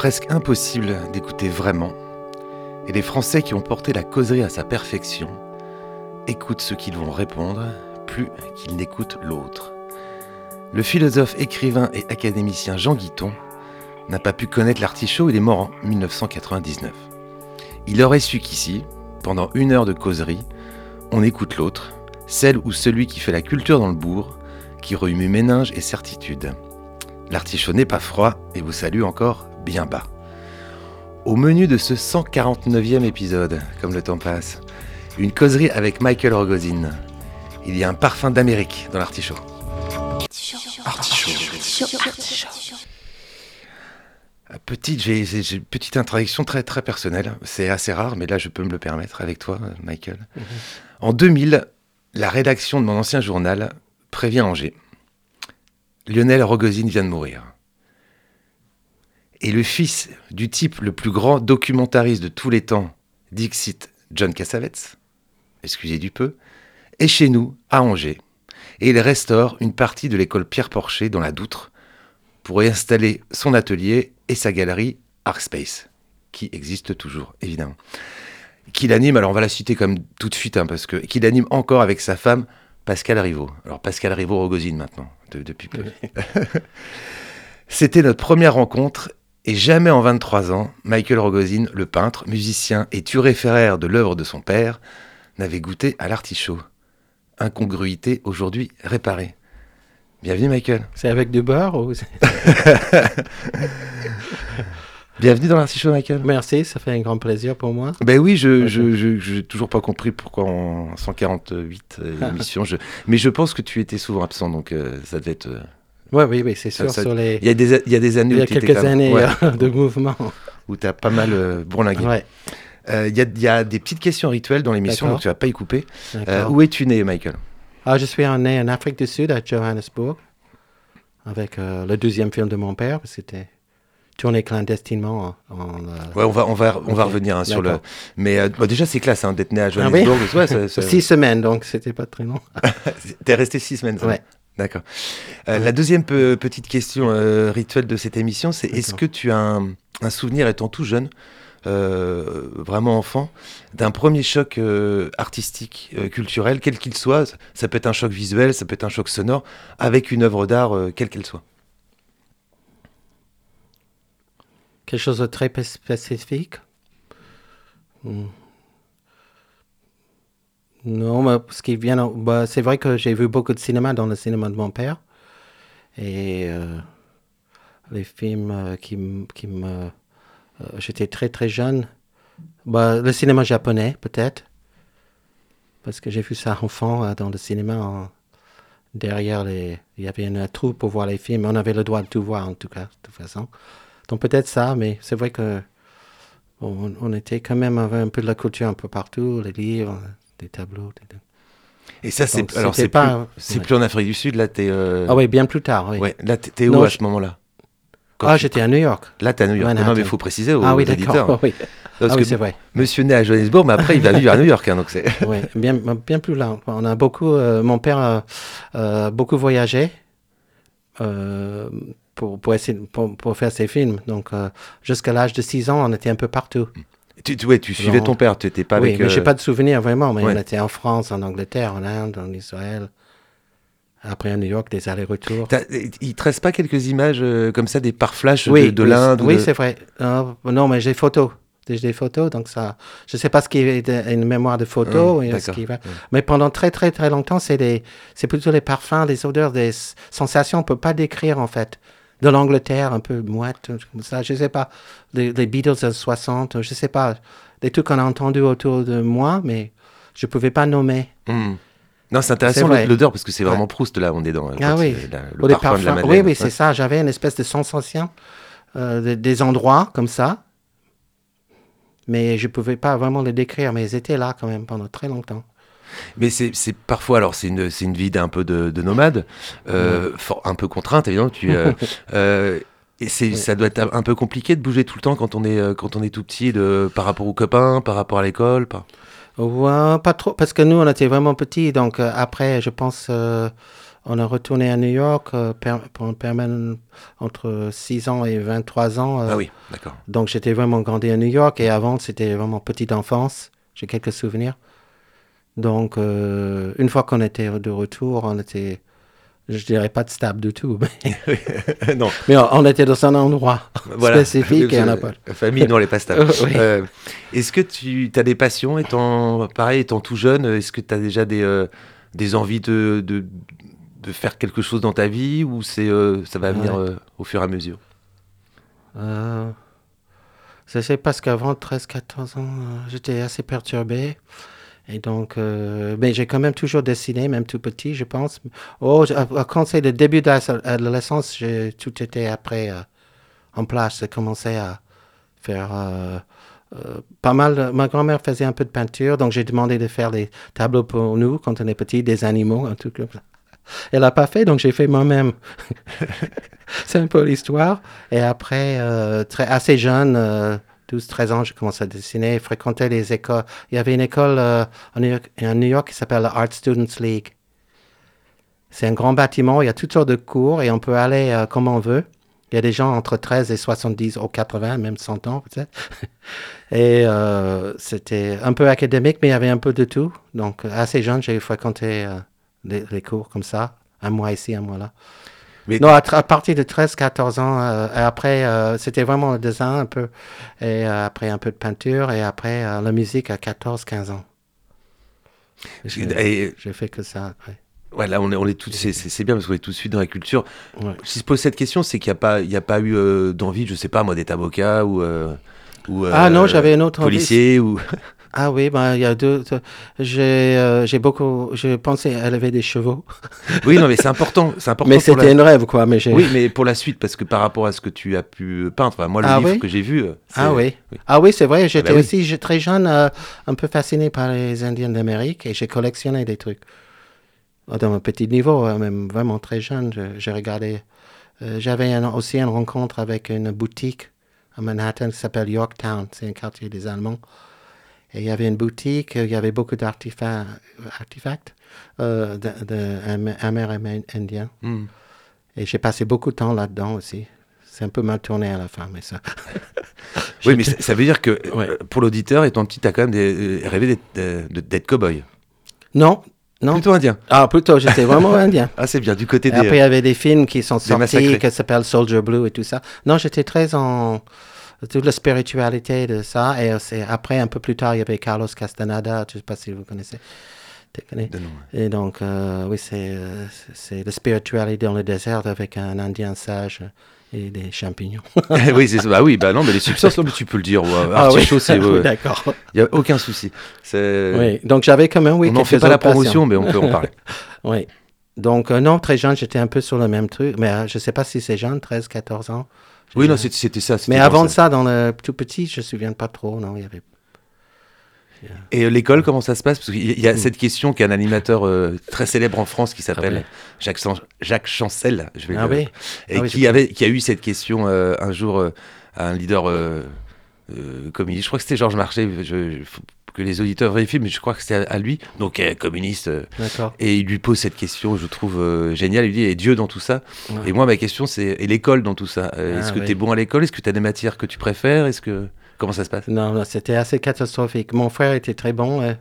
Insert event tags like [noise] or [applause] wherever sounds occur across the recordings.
Presque impossible d'écouter vraiment. Et les Français qui ont porté la causerie à sa perfection écoutent ce qu'ils vont répondre plus qu'ils n'écoutent l'autre. Le philosophe, écrivain et académicien Jean Guiton n'a pas pu connaître l'artichaut, il est mort en 1999. Il aurait su qu'ici, pendant une heure de causerie, on écoute l'autre, celle ou celui qui fait la culture dans le bourg, qui remue méninges et certitudes. L'artichaut n'est pas froid et vous salue encore bien bas. Au menu de ce 149e épisode, comme le temps passe, une causerie avec Michael Rogozin. Il y a un parfum d'Amérique dans l'artichaut. Petite, j'ai j'ai- j'ai une petite introduction très très personnelle. C'est assez rare, mais là je peux me le permettre avec toi, Michael. En 2000, la rédaction de mon ancien journal prévient Angers. Lionel Rogozin vient de mourir. Et le fils du type le plus grand documentariste de tous les temps, Dixit John Cassavetes, excusez du peu, est chez nous, à Angers. Et il restaure une partie de l'école Pierre Porcher dans la Doutre pour y installer son atelier et sa galerie Arcspace, qui existe toujours, évidemment. Qu'il anime, alors on va la citer comme tout de suite, hein, parce que qu'il anime encore avec sa femme Pascal Rivaux. Alors Pascal Rivaux Rogozine maintenant, de- depuis peu. [laughs] C'était notre première rencontre et jamais en 23 ans, Michael Rogozin, le peintre, musicien et turéféraire de l'œuvre de son père, n'avait goûté à l'artichaut. Incongruité aujourd'hui réparée. Bienvenue Michael. C'est avec du beurre ou... [laughs] Bienvenue dans l'artichaut Michael. Merci, ça fait un grand plaisir pour moi. Ben oui, je j'ai toujours pas compris pourquoi en 148 euh, [laughs] émissions. Je, mais je pense que tu étais souvent absent, donc euh, ça devait être. Oui, oui, oui, c'est sûr. ça- sur les... Il y a des il y a des années Il y a quelques années ouais, euh, de mouvement. où t'as pas mal euh, bourlingué. Ouais, Euh, Il y, a, il y a des petites questions rituelles dans l'émission, donc tu vas pas y couper. Euh, où es-tu né, Michael? Ah, je suis né en Afrique du Sud, à Johannesburg, avec euh, le deuxième film de mon père. C'était tourné clandestinement en... en, euh, Ouais, on va on va on va revenir hein, sur le. Mais euh, bon, déjà c'est classe hein, d'être né à oui Johannesburg. Ouais, ça- [laughs] ça- Six semaines, donc c'était pas très long. [laughs] T'es resté six semaines. ça Ouais. D'accord. Euh, La deuxième pe- petite question euh, rituelle de cette émission, c'est est-ce que tu as un, un souvenir étant tout jeune, euh, vraiment enfant, d'un premier choc artistique, culturel, quel qu'il soit Ça peut être un choc visuel, ça peut être un choc sonore, avec une œuvre d'art, quelle qu'elle soit? Quelque chose de très spé- spécifique? Hmm. Non, mais ce qui vient, en- bah, c'est vrai que j'ai vu beaucoup de cinéma dans le cinéma de mon père. Et euh, les films euh, qui, qui me... euh, J'étais très très jeune. Bah, le cinéma japonais, peut-être. Parce que j'ai vu ça enfant dans le cinéma. derrière les... Il y avait un trou pour voir les films. On avait le droit de tout voir, en tout cas, de toute façon. Donc peut-être ça, mais c'est vrai que on, on était quand même avec un peu de la culture un peu partout, les livres, des tableaux. des- Et ça, c'est alors c'est pas- plus, ouais. plus en Afrique du Sud. Là, t'es. euh, Ah oui, bien plus tard, oui. Ouais, là, t'es où Non, à ce moment-là? Ah, j'étais à New York. Là, t'es à New York. Manhattan. Non, mais il faut préciser aux, ah oui, d'accord. [laughs] Oui, Parce ah, oui que c'est vrai. Monsieur né à Johannesburg, mais après il va vivre à New York, hein, donc c'est. [laughs] oui, bien, bien plus là. On a beaucoup, euh, mon père a euh, beaucoup voyagé euh, pour, pour, essayer, pour, pour faire ses films. Donc, jusqu'à l'âge de 6 ans, on était un peu partout. Tu, tu- ouais, tu suivais ton père, tu n'étais pas oui, avec. mais euh, j'ai pas de souvenirs vraiment, mais ouais. on était en France, en Angleterre, en Inde, en Israël. Après à New York, des allers-retours. Il te reste pas quelques images euh, comme ça, des pare-flash de, Oui, de l'Inde Oui, de- c'est vrai. Euh, non, mais j'ai photos des, des photos. Donc ça, je sais pas ce qui est de- une mémoire de photo. Hum, ce qui va. Mais pendant très très très longtemps, c'est plutôt les parfums, des odeurs, des sensations. On peut pas décrire en fait. De l'Angleterre, un peu mouette, comme ça. Je sais pas. Les, les Beatles de 60, je sais pas. Des trucs qu'on a entendus autour de moi, mais je pouvais pas nommer. Hmm. Non, c'est intéressant l'odeur parce que c'est Ouais. vraiment Proust là, on est dans. Ah oui. la- le Ou des parfum de la. Madeleine. Oui, oui, c'est Ouais. ça. J'avais une espèce de sensation euh, de- des endroits comme ça. Mais je pouvais pas vraiment les décrire, mais ils étaient là quand même pendant très longtemps. Mais c'est parfois, alors c'est une, une vie d'un peu de, de nomade, euh, un peu contrainte évidemment. Tu, euh, [laughs] euh, et c'est, ça doit être un peu compliqué de bouger tout le temps quand on est, quand on est tout petit, de, par rapport aux copains, par rapport à l'école. Par... Ouais, pas trop, parce que nous, on était vraiment petits. Donc après, je pense, on est retourné à New York euh, per- pour entre 6 ans et 23 ans. euh, Ah oui, d'accord. Donc j'étais vraiment grandi à New York et avant c'était vraiment petite enfance. J'ai quelques souvenirs. Donc euh, une fois qu'on était de retour, on était, je dirais pas de stable du tout, [laughs] mais, [laughs] non, mais on, on était dans un endroit voilà. spécifique et on n'a pas. La famille, non, les pas stables. [laughs] Oui. Euh, est-ce que tu as des passions étant, pareil, étant tout jeune Est-ce que tu as déjà des, euh, des envies de, de, de faire quelque chose dans ta vie ou c'est, ça va venir Ouais. au fur et à mesure? Je sais parce qu'avant 13-14 ans, j'étais assez perturbé. Et donc, euh, mais j'ai quand même toujours dessiné, même tout petit, je pense. Oh, quand c'est le début de l'adolescence, j'ai tout était après euh, en place. J'ai commencé à faire euh, euh, pas mal. Ma grand-mère faisait un peu de peinture, donc j'ai demandé de faire des tableaux pour nous quand on est petit, des animaux, un truc comme. Elle n'a pas fait, donc j'ai fait moi-même. [laughs] c'est un peu l'histoire. Et après, très, assez jeune, 12-13 ans, j'ai commencé à dessiner, fréquenter les écoles. Il y avait une école euh, à, New York, qui s'appelle la Art Students League. C'est un grand bâtiment, il y a toutes sortes de cours et on peut aller euh, comme on veut. Il y a des gens entre 13 et 70 ou 80, même 100 ans peut-être. [laughs] et euh, c'était un peu académique, mais il y avait un peu de tout. Donc, assez jeune, j'ai fréquenté euh, les, les cours comme ça, un mois ici, un mois là. Mais- non, à, partir de 13-14 ans, euh, après, euh, c'était vraiment le dessin un peu, et euh, après un peu de peinture, et après la musique à 14-15 ans. J'ai Et- fait que ça après. Ouais, là, on est, on est tous, c'est, bien parce qu'on est tout de suite dans la culture. Ouais. Si je pose cette question, c'est qu'il n'y a pas, il y a pas eu d'envie, je sais pas, moi, d'être avocat ou, ou Ah non, j'avais une autre envie. policier ou. Ah oui, ben, il y a deux. deux- J'ai euh, j'ai beaucoup. J'ai pensé à élever des chevaux. [laughs] oui, non, mais c'est important, c'est important. Mais la- c'était un rêve, quoi. Mais Oui, mais pour la suite, parce que par rapport à ce que tu as pu peindre, enfin, moi, le Ah livre oui que j'ai vu. euh, Ah oui. oui. Ah oui, c'est vrai. J'étais bah oui. aussi très jeune, euh, un peu fasciné par les Indiens d'Amérique et j'ai collectionné des trucs. Oh, Dans un petit niveau, même vraiment très jeune, je- j'ai regardé. euh, J'avais un- aussi une rencontre avec une boutique à Manhattan qui s'appelle Yorktown. C'est un quartier des Allemands. Et il y avait une boutique, il y avait beaucoup d'artefacts artefacts, euh, de, de Am- amérindiens. Hmm. Et j'ai passé beaucoup de temps là-dedans aussi. C'est un peu mal tourné à la fin, mais ça. [laughs] Oui, mais ça, veut dire que Ouais. euh, pour l'auditeur, étant petit, tu as quand même des- euh, rêvé d'être, cow-boy. Non, non. Plutôt indien. Ah, plutôt, j'étais vraiment [laughs] indien. Ah, c'est bien, du côté des. après, il y avait des films qui sont sortis, qui s'appellent Soldier Blue et tout ça. Non, j'étais très en toute la spiritualité de ça. Et c'est- après, un peu plus tard, il y avait Carlos Castaneda. Je ne sais pas si vous connaissez. De. Et donc, euh, oui, c'est euh, c'est- la spiritualité dans le désert avec un indien sage et des champignons. [laughs] oui, c'est ça. Bah oui, bah non, mais les substances, mais tu peux le dire. Ouais, Ah oui, c'est. [laughs] oui, ouais, d'accord. Il n'y a aucun souci. C'est- Oui, donc j'avais quand même, oui, on n'en fait pas la promotion, mais on peut en [laughs] parler. Oui. Donc, euh, non, très jeune, j'étais un peu sur le même truc. Mais euh, je ne sais pas si c'est jeune, 13, 14 ans. Oui, non, c'était ça. Mais avant ça. ça, dans le tout petit, je ne me souviens pas trop. Non, il y avait. Et euh, l'école, comment ça se passe? Parce qu'il y a- il y a cette question qui est un animateur euh, très célèbre en France qui s'appelle Ah ouais. Jacques, San- Jacques Chancel. Je vais Ah le- oui. Et Ah oui, qui, avait, qui a eu cette question euh, un jour euh, à un leader communiste. Je crois que c'était Georges Marchais. Je, je- faut que les auditeurs vérifient, mais je crois que c'était à, à lui. Donc, euh, communiste. euh, et il lui pose cette question, je trouve euh, géniale. Il lui dit Et Dieu dans tout ça Ouais. Et moi, ma question, c'est Et l'école dans tout ça Euh, Ah, Est-ce que oui. tu es bon à l'école? Est-ce que tu as des matières que tu préfères? Est-ce que. Comment ça se passe? Non, non, c'était assez catastrophique. Mon frère était très bon. [laughs]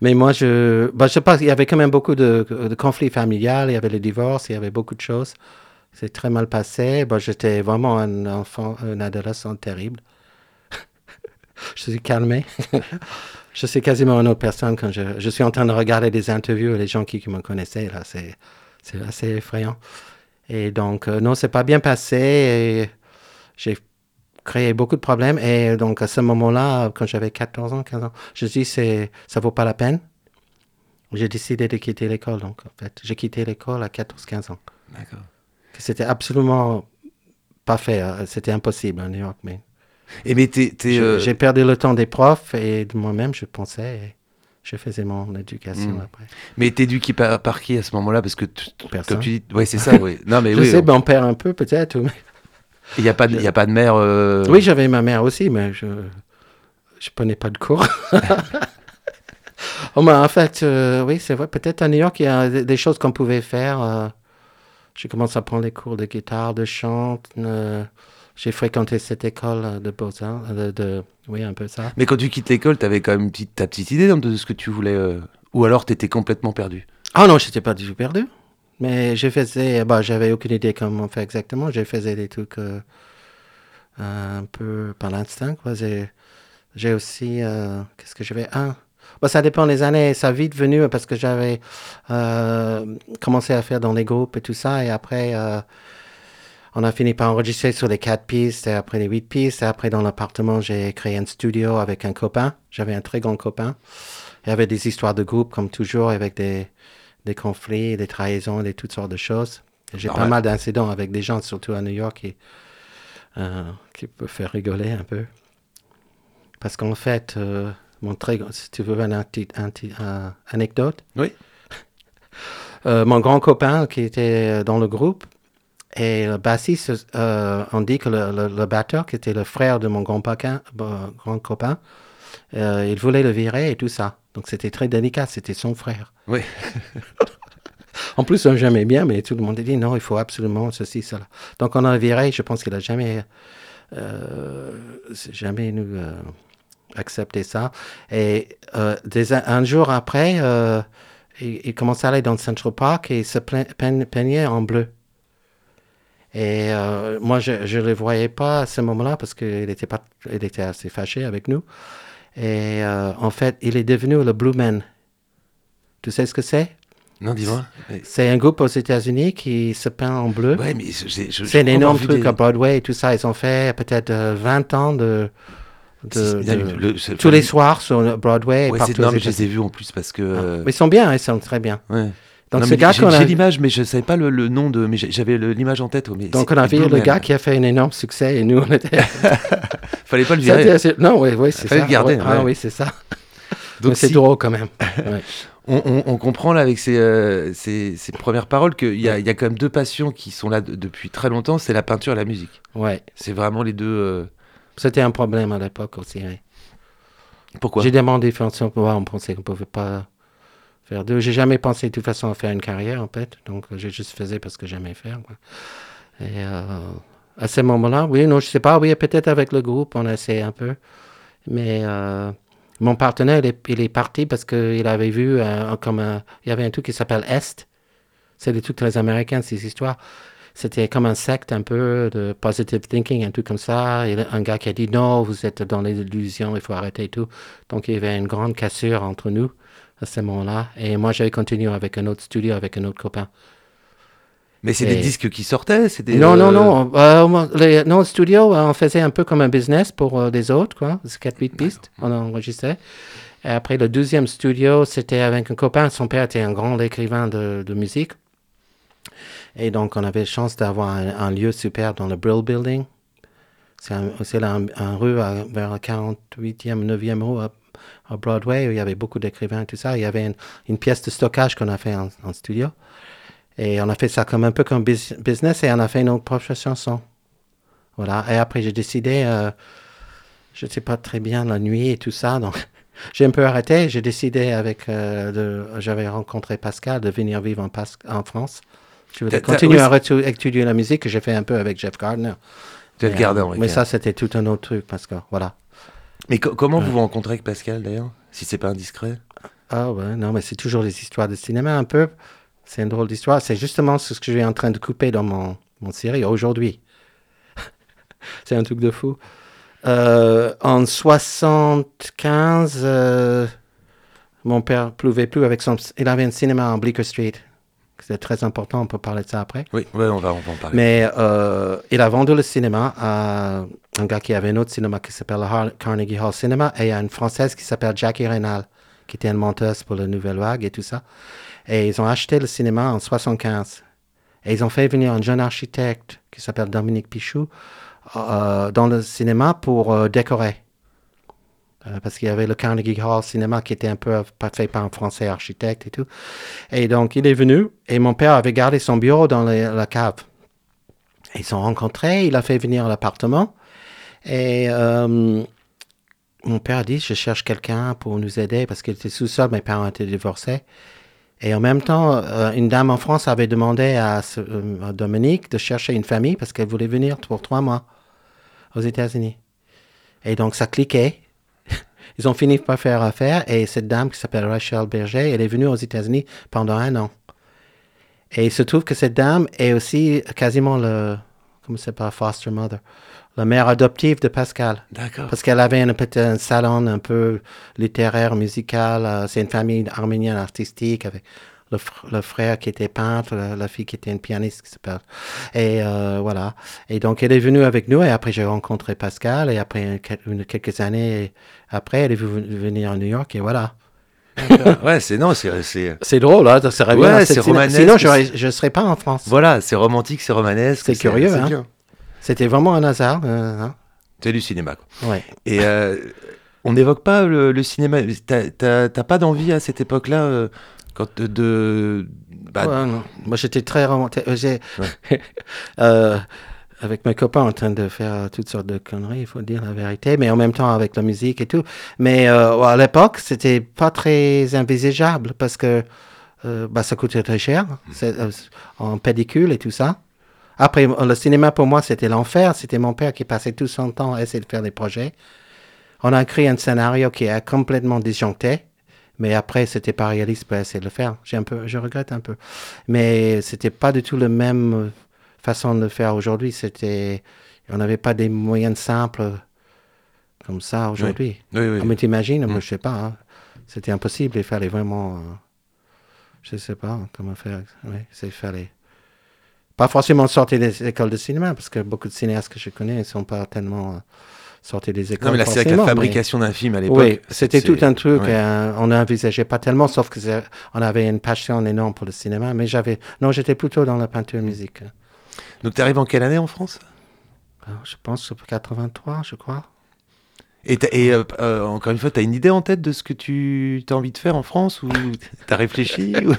Mais moi, je, bah, je sais pas, il y avait quand même beaucoup de, de conflits familiaux, il y avait le divorce, il y avait beaucoup de choses. C'est très mal passé. Bah, J'étais vraiment un enfant, un adolescent terrible. Je suis calmé. je suis quasiment une autre personne quand je, je suis en train de regarder des interviews et les gens qui, qui me connaissaient, là, c'est, c'est assez effrayant. Et donc, euh, non, c'est pas bien passé et j'ai créé beaucoup de problèmes. Et donc, à ce moment-là, quand j'avais 14 ans, 15 ans, je dis, c'est, ça vaut pas la peine. J'ai décidé de quitter l'école, donc, en fait. J'ai quitté l'école à 14-15 ans. D'accord. C'était absolument pas fait. euh, C'était impossible à New York, mais Et mais t'es, t'es, je- euh, j'ai perdu le temps des profs et de moi-même, je pensais. et je faisais mon éducation Mm. après. mais t'éduquais par, par qui à ce moment-là Parce que, tu- Personne. comme tu dis, ouais, c'est ça, oui. Non, mais [laughs] je oui, sais, mon père un peu peut-être. mais- il n'y a, pas de- y a pas de mère. euh, Oui, j'avais ma mère aussi, mais je je prenais pas de cours. [laughs] oh, en fait, euh, oui, c'est vrai. Peut-être à New York, il y a des, choses qu'on pouvait faire. euh, j'ai commencé à prendre des cours de guitare, de chant. J'ai fréquenté cette école de beaux-arts. euh, De, de- oui, un peu ça. Mais quand tu quittes l'école, t'avais quand même une petite, ta petite idée de ce que tu voulais. euh, Ou alors t'étais complètement perdu? Ah non, j'étais pas du tout perdu. Mais je faisais, bah, j'avais aucune idée comment faire exactement. Je faisais des trucs euh, un peu par l'instinct, quoi. J'ai, aussi, euh, qu'est-ce que j'avais? Un, bah, ça dépend des années. Ça a vite venu parce que j'avais commencé à faire dans les groupes et tout ça. Et après, on a fini par enregistrer sur les quatre pistes et après les huit pistes. Et après, dans l'appartement, j'ai créé un studio avec un copain. J'avais un très grand copain. Il y avait des histoires de groupe, comme toujours, avec des, des conflits, des trahisons, et toutes sortes de choses. J'ai pas ouais. mal d'incidents avec des gens, surtout à New York, qui, euh, qui peuvent faire rigoler un peu. Parce qu'en fait, euh, mon très, si tu veux une anti- anti- euh, anecdote, Oui. euh, mon grand copain qui était dans le groupe, et le bassiste, euh, on dit que le, le- le batteur, qui était le frère de mon grand, paquin- bon, grand copain, euh, il voulait le virer et tout ça. Donc c'était très délicat, c'était son frère. Oui. [laughs] En plus, on j'aimais bien, mais tout le monde a dit non, il faut absolument ceci, cela. Donc on a viré, je pense qu'il a jamais, euh, jamais nous euh, accepté ça. Et euh, des- un jour après, euh, il, il commençait à aller dans Central Park et il se peignait en bleu. Et euh, moi, je ne le voyais pas à ce moment-là parce qu'il était, pas, il était assez fâché avec nous. Et euh, en fait, il est devenu le Blue Man. Tu sais ce que c'est? Non, dis-moi. C'est un groupe aux États-Unis qui se peint en bleu. Ouais, mais c'est un énorme truc des- à Broadway et tout ça. Ils ont fait peut-être euh, 20 ans de. de- le- tous les soirs sur Broadway et Ouais, c'est- partout non, aux mais je les ai vus en plus parce que. Ah, euh, Ils sont bien, ils sont très bien. ouais. Donc, Non, ce gars j'ai l'image, mais je savais pas le, le nom de. Mais j'avais l'image en tête. ouais, mais Donc on a vu Blue le gars qui a fait un énorme succès et nous on était. [laughs] Fallait pas le virer. assez- Non, oui, oui, c'est Fallait ça. le garder, Ouais. Ah ouais. oui, c'est ça. Donc [laughs] c'est si- drôle quand même. [laughs] Ouais. On, on- on comprend là avec ces, euh, ces, ces premières paroles qu'il y a, il y a quand même deux passions qui sont là de- depuis très longtemps, c'est la peinture et la musique. Ouais. C'est vraiment les deux. euh, C'était un problème à l'époque aussi. oui. Pourquoi? J'ai demandé pour voir, on pensait qu'on pouvait pas faire deux. J'ai jamais pensé de toute façon à faire une carrière en fait, donc euh, j'ai juste faisais parce que j'aimais faire. Et euh, à ce moment-là, oui, non, je sais pas, oui, peut-être avec le groupe, on a essayé un peu, mais euh, mon partenaire, il est, il est parti parce qu'il avait vu comme un- il y avait un truc qui s'appelle Est. C'est des trucs très américains ces histoires. C'était comme un secte un peu de positive thinking, un truc comme ça. Et un gars qui a dit non, vous êtes dans les illusions, il faut arrêter et tout. Donc il y avait une grande cassure entre nous à ce moment-là. Et moi, j'avais continué avec un autre studio, avec un autre copain. Mais c'est Et- des disques qui sortaient c'était, non, non, euh, non. Euh, les, non, le studio, euh, on faisait un peu comme un business pour euh, les autres, quoi. C'est 4-8 pistes, on enregistrait. Et après, le deuxième studio, c'était avec un copain. Son père était un grand écrivain de, de musique. Et donc, on avait chance d'avoir un, un lieu super dans le Brill Building. C'est un, un, un rue à- vers la 48e, 9e rue à, à Broadway où il y avait beaucoup d'écrivains et tout ça. Il y avait une, une pièce de stockage qu'on a fait en, en studio. Et on a fait ça comme un peu comme bus- business et on a fait nos propres chansons. Voilà. Et après, j'ai décidé, euh, je ne sais pas très bien la nuit et tout ça, donc [laughs] j'ai un peu arrêté. J'ai décidé avec, euh, de, j'avais rencontré Pascal de venir vivre en, Pas- en France. Je voulais continuer à étudier la musique que j'ai fait un peu avec Jeff Gardner. Jeff Mais, Gardner, euh, ouais, mais ok. ça, c'était tout un autre truc parce que voilà. Mais co- comment vous vous rencontrez avec Pascal d'ailleurs Si c'est pas indiscret? Ah ouais, non, mais c'est toujours des histoires de cinéma un peu. C'est une drôle d'histoire. C'est justement ce que je suis en train de couper dans mon, mon série aujourd'hui. [laughs] c'est un truc de fou. Euh, en 75, euh, mon père pouvait plus avec son. Il avait un cinéma en Bleecker Street. C'est très important, on peut parler de ça après. Oui, ouais, on, va, on va en parler. Mais euh, il a vendu le cinéma à un gars qui avait un autre cinéma qui s'appelle Carnegie Hall Cinema et à une Française qui s'appelle Jackie Reynal, qui était une monteuse pour la Nouvelle Vague et tout ça. Et ils ont acheté le cinéma en 75. Et ils ont fait venir un jeune architecte qui s'appelle Dominique Pichou euh, dans le cinéma pour euh, décorer. Euh, parce qu'il y avait le Carnegie Hall Cinéma qui était un peu fait par un français architecte et tout. Et donc, il est venu et mon père avait gardé son bureau dans la cave. Ils se sont rencontrés, il a fait venir l'appartement. Et euh, mon père a dit, je cherche quelqu'un pour nous aider parce qu'il était sous-sol, mes parents étaient divorcés. Et en même temps, euh, une dame en France avait demandé à Dominique de chercher une famille parce qu'elle voulait venir pour trois mois aux États-Unis. Et donc, ça cliquait. Ils ont fini par faire affaire et cette dame qui s'appelle Rachel Berger, elle est venue aux États-Unis pendant un an. Et il se trouve que cette dame est aussi quasiment le, comment c'est pas foster mother, la mère adoptive de Pascal. D'accord. Parce qu'elle avait un un salon un peu littéraire, musical. euh, c'est une famille arménienne artistique avec le, fr- le frère qui était peintre, la, fille qui était une pianiste qui s'appelle. Et euh, voilà. Et donc elle est venue avec nous et après j'ai rencontré Pascal et après une- quelques années après elle est venue venir à New York et voilà. ouais, c'est non, c'est c'est C'est drôle, hein, ça revient Ouais, c'est romanesque, Sinon je ne serais pas en France. voilà, c'est romantique, c'est romanesque. C'est curieux, hein. C'était vraiment un hasard. euh, hein. C'est du cinéma. Quoi. Ouais. Et euh, on n'évoque pas le, le cinéma. T'as- pas d'envie à cette époque-là, euh, quand de, de- bah, Ouais, non. Moi, j'étais très romantique. Euh, j'ai- [laughs] Euh, avec mes copains en train de faire euh, toutes sortes de conneries, il faut dire la vérité, mais en même temps avec la musique et tout. Mais euh, ouais, à l'époque, c'était pas très envisageable parce que euh, bah, ça coûtait très cher euh, en pédicule et tout ça. Après, le cinéma pour moi, c'était l'enfer. C'était mon père qui passait tout son temps à essayer de faire des projets. On a écrit un scénario qui est complètement disjoncté. Mais après, c'était pas réaliste pour essayer de le faire. J'ai un peu, je regrette un peu. Mais c'était pas du tout la même façon de le faire aujourd'hui. C'était, on n'avait pas des moyens simples comme ça aujourd'hui. oui, oui. Mais t'imagines, Mm. je sais pas. hein. C'était impossible. Il fallait vraiment, euh, je sais pas comment faire. Oui, c'est fallait. Pas forcément sortir des écoles de cinéma, parce que beaucoup de cinéastes que je connais ne sont pas tellement euh, sortis des écoles. Non, mais là, c'est la mais- fabrication d'un film à l'époque. oui, c'était tout un truc. ouais. euh, on n'envisageait pas tellement, sauf que on avait une passion énorme pour le cinéma. Mais j'avais, non, j'étais plutôt dans la peinture musique. Donc, t'arrives en quelle année en France? Alors, je pense que 83, je crois. Et, euh, euh, encore une fois, t'as une idée en tête de ce que tu as envie de faire en France ou t'as réfléchi [laughs] ou-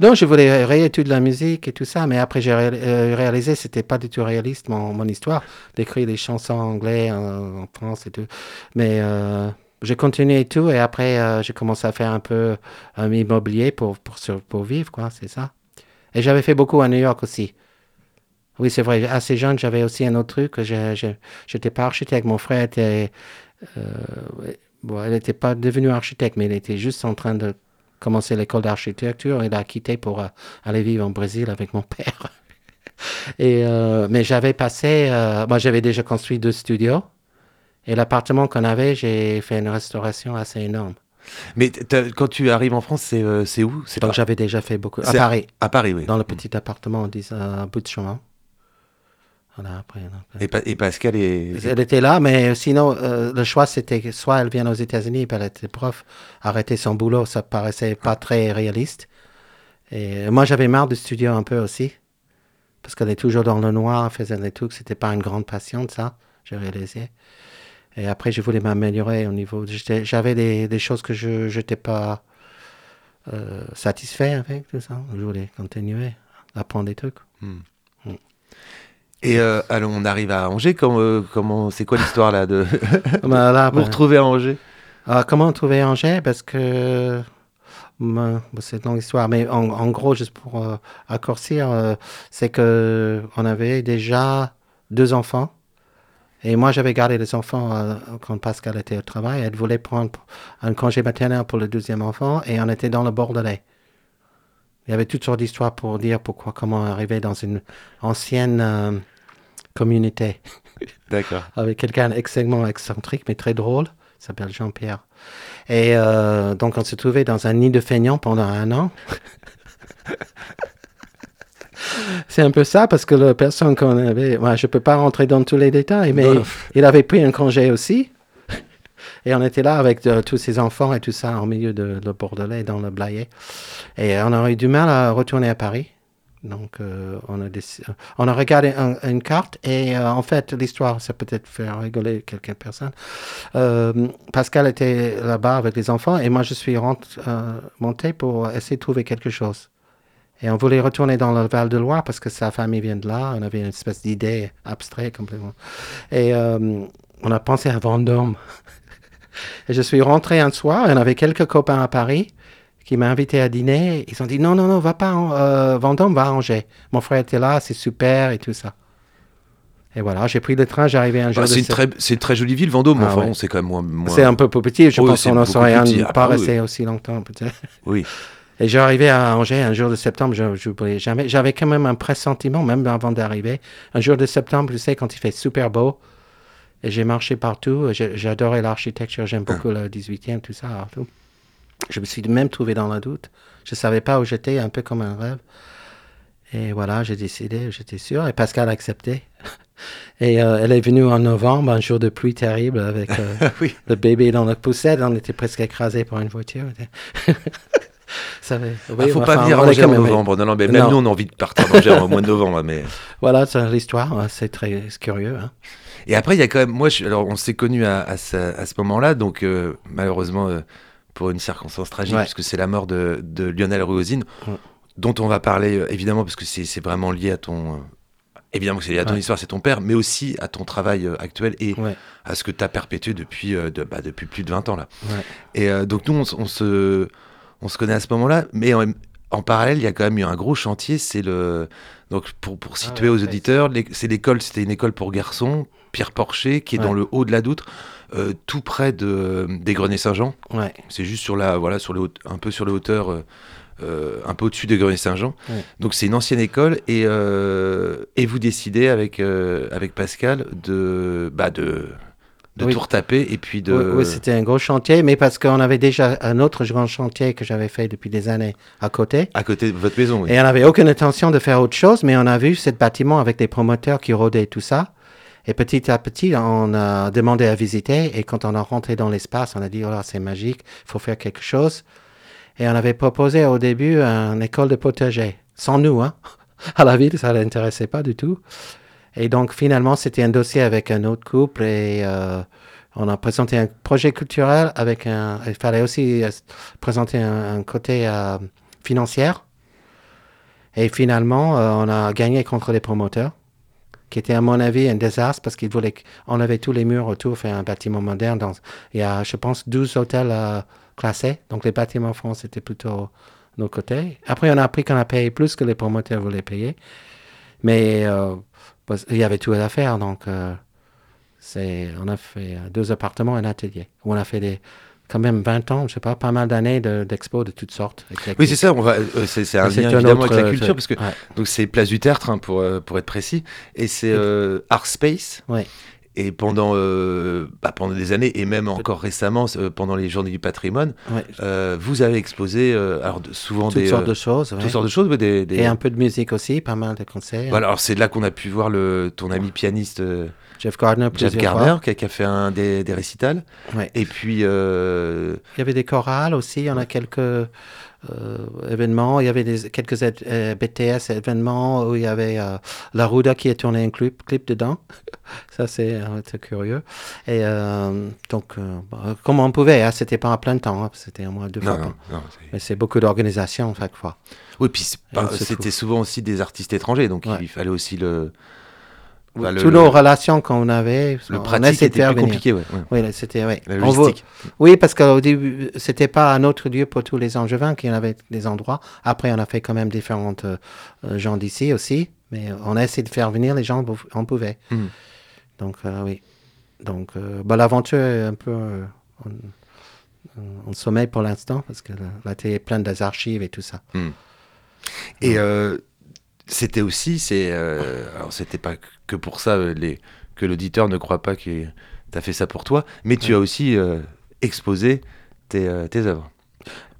Non, je voulais réétudier la musique et tout ça, mais après j'ai euh, réalisé c'était pas du tout réaliste mon, mon histoire d'écrire des chansons anglais en, en France et tout. Mais euh, j'ai continué et tout, et après euh, j'ai commencé à faire un peu un immobilier pour, pour, vivre, quoi, c'est ça. Et j'avais fait beaucoup à New York aussi. Oui, c'est vrai, assez jeune, j'avais aussi un autre truc. Je n'étais pas architecte, mon frère était. Euh, bon, il n'était pas devenu architecte, mais il était juste en train de commencer l'école d'architecture. Il a quitté pour euh, aller vivre en Brésil avec mon père. [laughs] Et, euh, mais j'avais passé. euh, moi, j'avais déjà construit deux studios. Et l'appartement qu'on avait, j'ai fait une restauration assez énorme. Mais quand tu arrives en France, c'est euh, où? Donc, j'avais déjà fait beaucoup. À Paris, à Paris, oui. dans le petit appartement, on dit à bout de chemin. Voilà, après. après. Et, Pa- et Pascal est. Elle était là, mais sinon, euh, le choix, c'était soit elle vient aux États-Unis, elle était prof, arrêter son boulot, ça paraissait pas très réaliste. Et moi, j'avais marre du studio un peu aussi, parce qu'elle est toujours dans le noir, faisait des trucs, c'était pas une grande passion de ça, j'ai réalisé. Et après, je voulais m'améliorer au niveau. J'avais des, des choses que je n'étais pas euh, satisfait avec, tout ça. Je voulais continuer, apprendre des trucs. Et euh, alors, on arrive à Angers. Comment, euh, comment, c'est quoi l'histoire là de [laughs] Ben là, [laughs] vous à Angers? Alors, comment trouver Angers? Parce que bon, c'est une longue histoire, mais en, en gros, juste pour euh, raccourcir, euh, c'est que on avait déjà deux enfants. Et moi, j'avais gardé les enfants euh, quand Pascal était au travail. Elle voulait prendre un congé maternel pour le deuxième enfant et on était dans le Bordelais. Il y avait toutes sortes d'histoires pour dire pourquoi, comment arriver dans une ancienne euh, communauté. D'accord. [laughs] avec quelqu'un extrêmement excentrique, mais très drôle. Il s'appelle Jean-Pierre. Et euh, donc, on s'est trouvé dans un nid de feignants pendant un an. [laughs] C'est un peu ça, parce que la personne qu'on avait, moi, je peux pas rentrer dans tous les détails, mais il avait pris un congé aussi. Et on était là avec euh, tous ses enfants et tout ça, au milieu de le Bordelais, dans le Blayais. Et on a eu du mal à retourner à Paris. Donc, euh, on, a on a regardé un- une carte et euh, en fait, l'histoire, ça peut être faire rigoler quelques personnes. Euh, Pascal était là-bas avec les enfants et moi, je suis rent- euh, monté pour essayer de trouver quelque chose. Et on voulait retourner dans le Val-de-Loire parce que sa famille vient de là. On avait une espèce d'idée abstraite complètement. Et euh, on a pensé à Vendôme. [laughs] et je suis rentré un soir et on avait quelques copains à Paris qui m'ont invité à dîner. Ils ont dit non, non, non, va pas, en- euh, Vendôme, va à Angers. Mon frère était là, c'est super et tout ça. Et voilà, j'ai pris le train, j'arrivais un jour. Bah, de c'est une très, c'est une très jolie ville, Vendôme. Ah enfin, ouais. c'est quand même moins. moins- C'est un peu petit, je Oui, pense qu'on n'en Ah pas oui. resté aussi longtemps peut-être. [laughs] Oui. Et j'arrivais à Angers un jour de septembre, je n'oublierai jamais. J'avais quand même un pressentiment, même avant d'arriver. Un jour de septembre, tu sais, quand il fait super beau, et j'ai marché partout. J'adorais l'architecture, j'aime beaucoup le 18e, tout ça. alors tout. Je me suis même trouvé dans le doute. Je ne savais pas où j'étais, un peu comme un rêve. Et voilà, j'ai décidé, j'étais sûr. Et Pascal a accepté. [laughs] Et euh, elle est venue en novembre, un jour de pluie terrible, avec euh, [laughs] Oui. le bébé dans la poussette. On était presque écrasé par une voiture. [laughs] Ça va- Il oui, faut enfin, pas venir Angers en novembre. Non, non, mais même Non. nous, on a envie de partir d'Angers au mois de novembre. Mais... Voilà, c'est l'histoire. hein, C'est très curieux. hein. Et après, il y a quand même. Moi, je- alors, on s'est connus à, à ce, à ce moment-là, donc euh, malheureusement, pour une circonstance tragique, Ouais. puisque c'est la mort de, de Lionel Ruozine, Ouais. dont on va parler euh, évidemment, parce que c'est vraiment lié à ton. euh, évidemment que c'est lié à ton Ouais. histoire, c'est ton père, mais aussi à ton travail euh, actuel et à ce que tu as perpétué depuis, euh, de- bah, depuis plus de 20 ans. là. Et donc, nous, on, se, on se connaît à ce moment-là, mais en, en parallèle, il y a quand même eu un gros chantier. C'est le. Donc, pour, pour situer Ah aux auditeurs, c'est l'école, c'était une école pour garçons, Pierre Porcher, qui est dans le haut de la Doutre, euh, tout près de, des Grenets-Saint-Jean. Ouais. C'est juste sur la, voilà, sur le, haut- un peu sur les hauteurs, euh, euh, un peu au-dessus des Grenets-Saint-Jean. Ouais. Donc c'est une ancienne école et, et vous décidez avec, avec Pascal de, bah de, de Oui. tout retaper et puis de. Oui, oui, c'était un gros chantier, mais parce qu'on avait déjà un autre grand chantier que j'avais fait depuis des années à côté. à côté de votre maison. oui. Et on n'avait aucune intention de faire autre chose, mais on a vu ce bâtiment avec des promoteurs qui rôdaient tout ça. Et petit à petit, on a demandé à visiter. Et quand on a rentré dans l'espace, on a dit, oh là, c'est magique, il faut faire quelque chose. Et on avait proposé au début une école de potager, sans nous. Hein. [laughs] À la ville, ça ne l'intéressait pas du tout. Et donc, finalement, c'était un dossier avec un autre couple et euh, on a présenté un projet culturel avec un. Il fallait aussi euh, présenter un, côté euh, financier. Et finalement, euh, on a gagné contre les promoteurs, qui était à mon avis un désastre parce qu'ils voulaient enlever tous les murs autour, faire un bâtiment moderne. Il y a, je pense, 12 hôtels euh, classés. Donc les bâtiments en France étaient plutôt nos côtés. Après, on a appris qu'on a payé plus que les promoteurs voulaient payer. Mais euh, il y avait tout à faire. Donc, euh, on a fait deux appartements et un atelier. Où on a fait des, quand même 20 ans, je sais pas, pas mal d'années de- d'expos de toutes sortes. Oui, c'est ça. On va, euh, c'est, un lien évidemment autre, avec la euh, culture parce que ouais. donc c'est Place du Tertre hein, pour euh, pour être précis et c'est euh, Art Space. Ouais. Et pendant euh, bah, pendant des années et même encore récemment euh, pendant les Journées du Patrimoine, Ouais. euh, vous avez exposé euh, alors souvent toutes des sortes euh, de choses. toutes sortes de choses, ouais, des, des- Et un peu de musique aussi, pas mal de concerts. Voilà, alors c'est là qu'on a pu voir le ton ami pianiste euh, Jeff Gardner, Jeff fois. qui a, fait un des, des récitals. Ouais. Et puis euh, Il y avait des chorales aussi, on a quelques euh, événements. Il y avait des, quelques euh, BTS événements où il y avait euh, La Ruda qui a tourné un clip, clip dedans. [laughs] Ça, c'est curieux. Et donc, bah, comme on pouvait, hein, c'était pas à plein temps, hein, c'était au moins deux non, fois. non, non, Mais c'est beaucoup d'organisation chaque fois. oui, puis c'était souvent aussi des artistes étrangers, donc Ouais. il fallait aussi le le- Toutes nos relations qu'on avait, le on pratique était faire plus compliqué, ouais, ouais. Oui, c'était oui. La logistique. Oui, parce qu'au début, c'était pas un autre lieu pour tous les Angevins qui en avaient des endroits. Après, on a fait quand même différentes euh, euh, gens d'ici aussi, mais on a essayé de faire venir les gens où on pouvait. Mhm. Donc, euh, oui. Donc, euh, bah, l'aventure est un peu en, en sommeil pour l'instant, parce que la, la télé est pleine des archives et tout ça. Et euh, c'était aussi, c'est, euh, alors c'était pas que pour ça euh, les que l'auditeur ne croit pas que tu as fait ça pour toi, mais tu as aussi euh, exposé tes, euh, tes œuvres.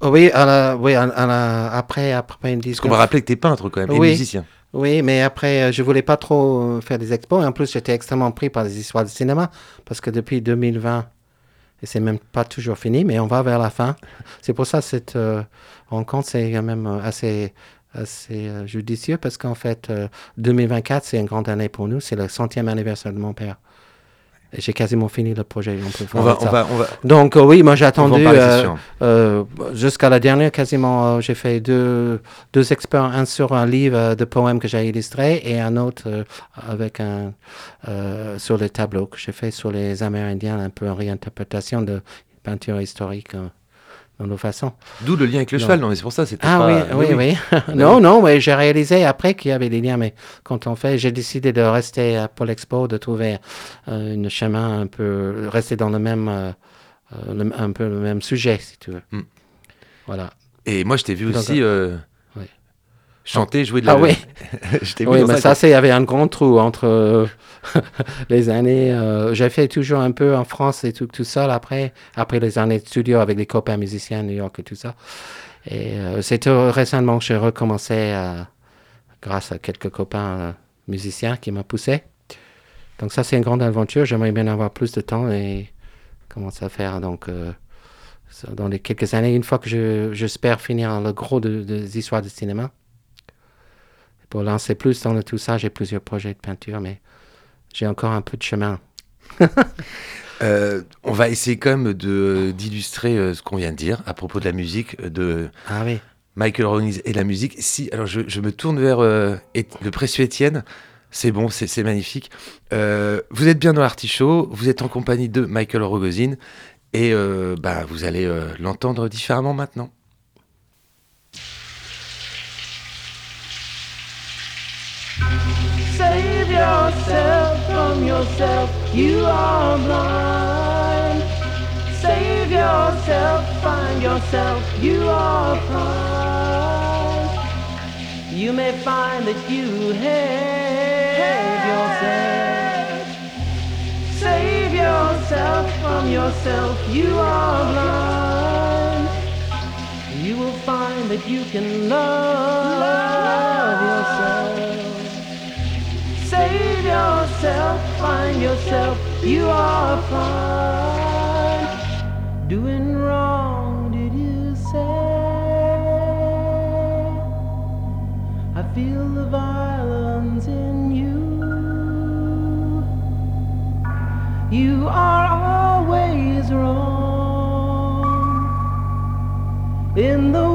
Oui, à la- oui à- à la- après, après une Parce qu'on va rappeler que tu es peintre quand même, et Oui. musicien. Oui, mais après, je voulais pas trop faire des expos. Et en plus, j'étais extrêmement pris par les histoires de cinéma. Parce que depuis 2020, et c'est même pas toujours fini, mais on va vers la fin. C'est pour ça que cette euh, rencontre, c'est quand même assez, assez euh, judicieux. Parce qu'en fait, euh, 2024, c'est une grande année pour nous. C'est le centième anniversaire de mon père. J'ai quasiment fini le projet. On, peut On parler va, on va, on va, Donc, euh, oui, moi j'ai attendu. euh, euh, Jusqu'à la dernière, quasiment, euh, j'ai fait deux, deux expériences, un sur un livre euh, de poèmes que j'ai illustré et un autre euh, avec un, euh, sur les tableaux que j'ai fait sur les Amérindiens, un peu en réinterprétation de peinture historique euh, dans nos façons. D'où le lien avec le Non. cheval, non mais c'est pour ça, c'était Ah pas... oui, oui, oui. [laughs] [laughs] non, non, mais j'ai réalisé après qu'il y avait des liens, mais quand on fait, j'ai décidé de rester euh, pour l'expo, de trouver euh, un chemin un peu, rester dans le même, euh, euh, le- un peu le même sujet, si tu veux. Hmm. Voilà. Et moi, je t'ai vu Donc, aussi euh. Chanter, jouer de la... Ah oui, [laughs] oui, mais ça, il y avait un grand trou entre euh, [laughs] les années. euh, j'ai fait toujours un peu en France et tout, tout seul après, après les années de studio avec les copains musiciens à New York et tout ça. Et euh, c'est récemment que j'ai recommencé à- grâce à quelques copains euh, musiciens qui m'ont poussé. Donc ça, c'est une grande aventure. J'aimerais bien avoir plus de temps et commencer à faire donc euh, dans les quelques années, une fois que je, j'espère finir le gros de- des histoires de cinéma. Pour lancer plus dans le tout ça, j'ai plusieurs projets de peinture, mais j'ai encore un peu de chemin. [laughs] Euh, on va essayer quand même d'illustrer euh, ce qu'on vient de dire à propos de la musique euh, de Ah oui. Michael Rollins et la musique. Si, alors je, je me tourne vers euh, le précieux Étienne. C'est bon, c'est magnifique. Euh, vous êtes bien dans l'artichaut, vous êtes en compagnie de Michael Rogozin et bah, vous allez l'entendre différemment maintenant. Yourself from yourself, you are blind. Save yourself, find yourself, you are blind. You may find that you have yourself. Save yourself from yourself, you are blind. You will find that you can love yourself. Yourself, find yourself, you are fine. Doing wrong, did you say? I feel the violence in you. You are always wrong in the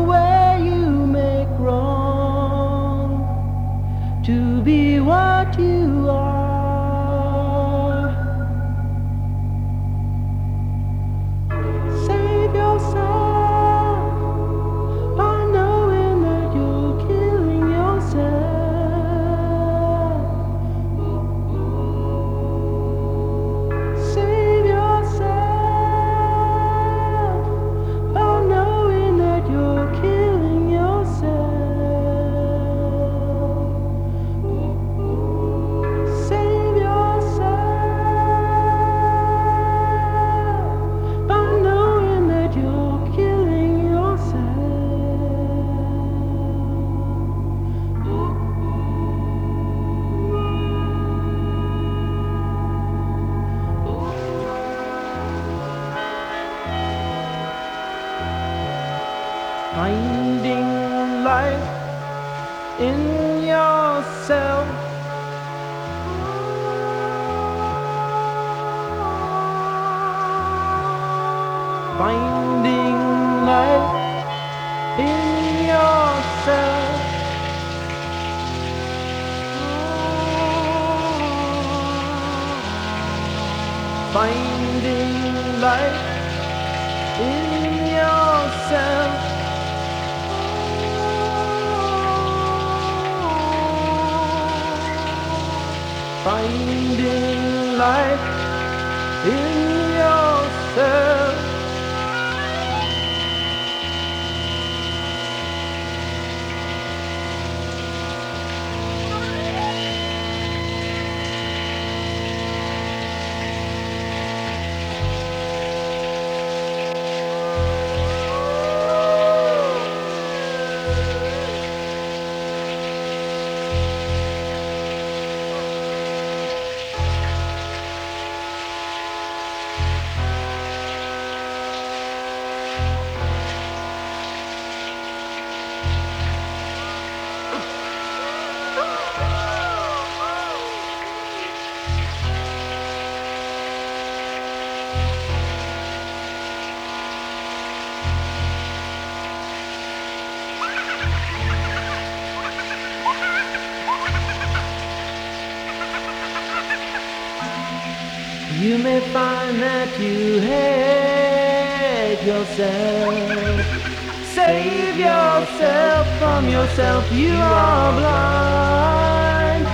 yourself, you are blind.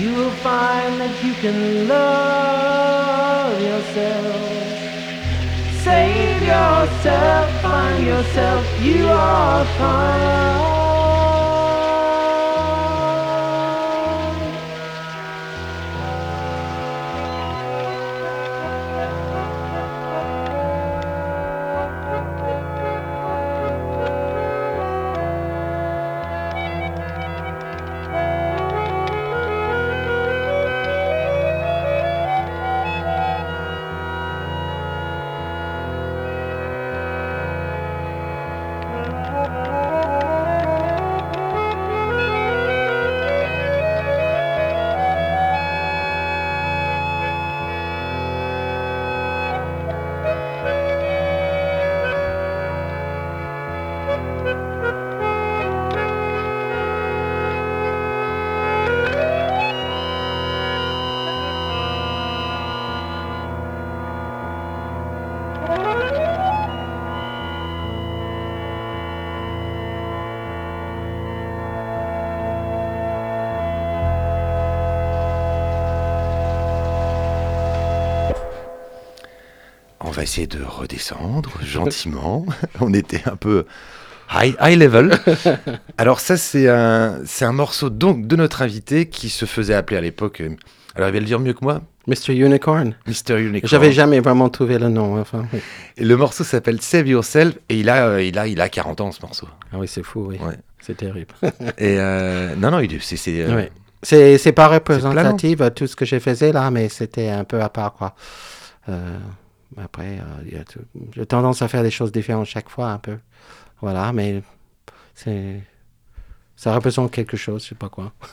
You will find that you can love yourself. Save yourself, find yourself, you are fine. Va essayer de redescendre [laughs] gentiment. [laughs] On était un peu high, high level. [laughs] Alors ça, c'est un, c'est un morceau donc de notre invité qui se faisait appeler à l'époque. euh, Alors il va le dire mieux que moi, Mr. Unicorn. Mr. Unicorn. J'avais jamais vraiment trouvé le nom. Enfin, oui. Et le morceau s'appelle Save Yourself et il a, euh, il a, il a 40 ans ce morceau. Ah oui, c'est fou, oui. Ouais. C'est terrible. Et euh, non, non, il est- c'est, c'est, euh. C'est c'est pas représentatif de tout ce que j'ai faisais là, mais c'était un peu à part quoi. Euh, après, euh, j'ai tendance à faire des choses différentes chaque fois un peu. Voilà, mais c'est ça représente quelque chose, je sais pas quoi. [laughs]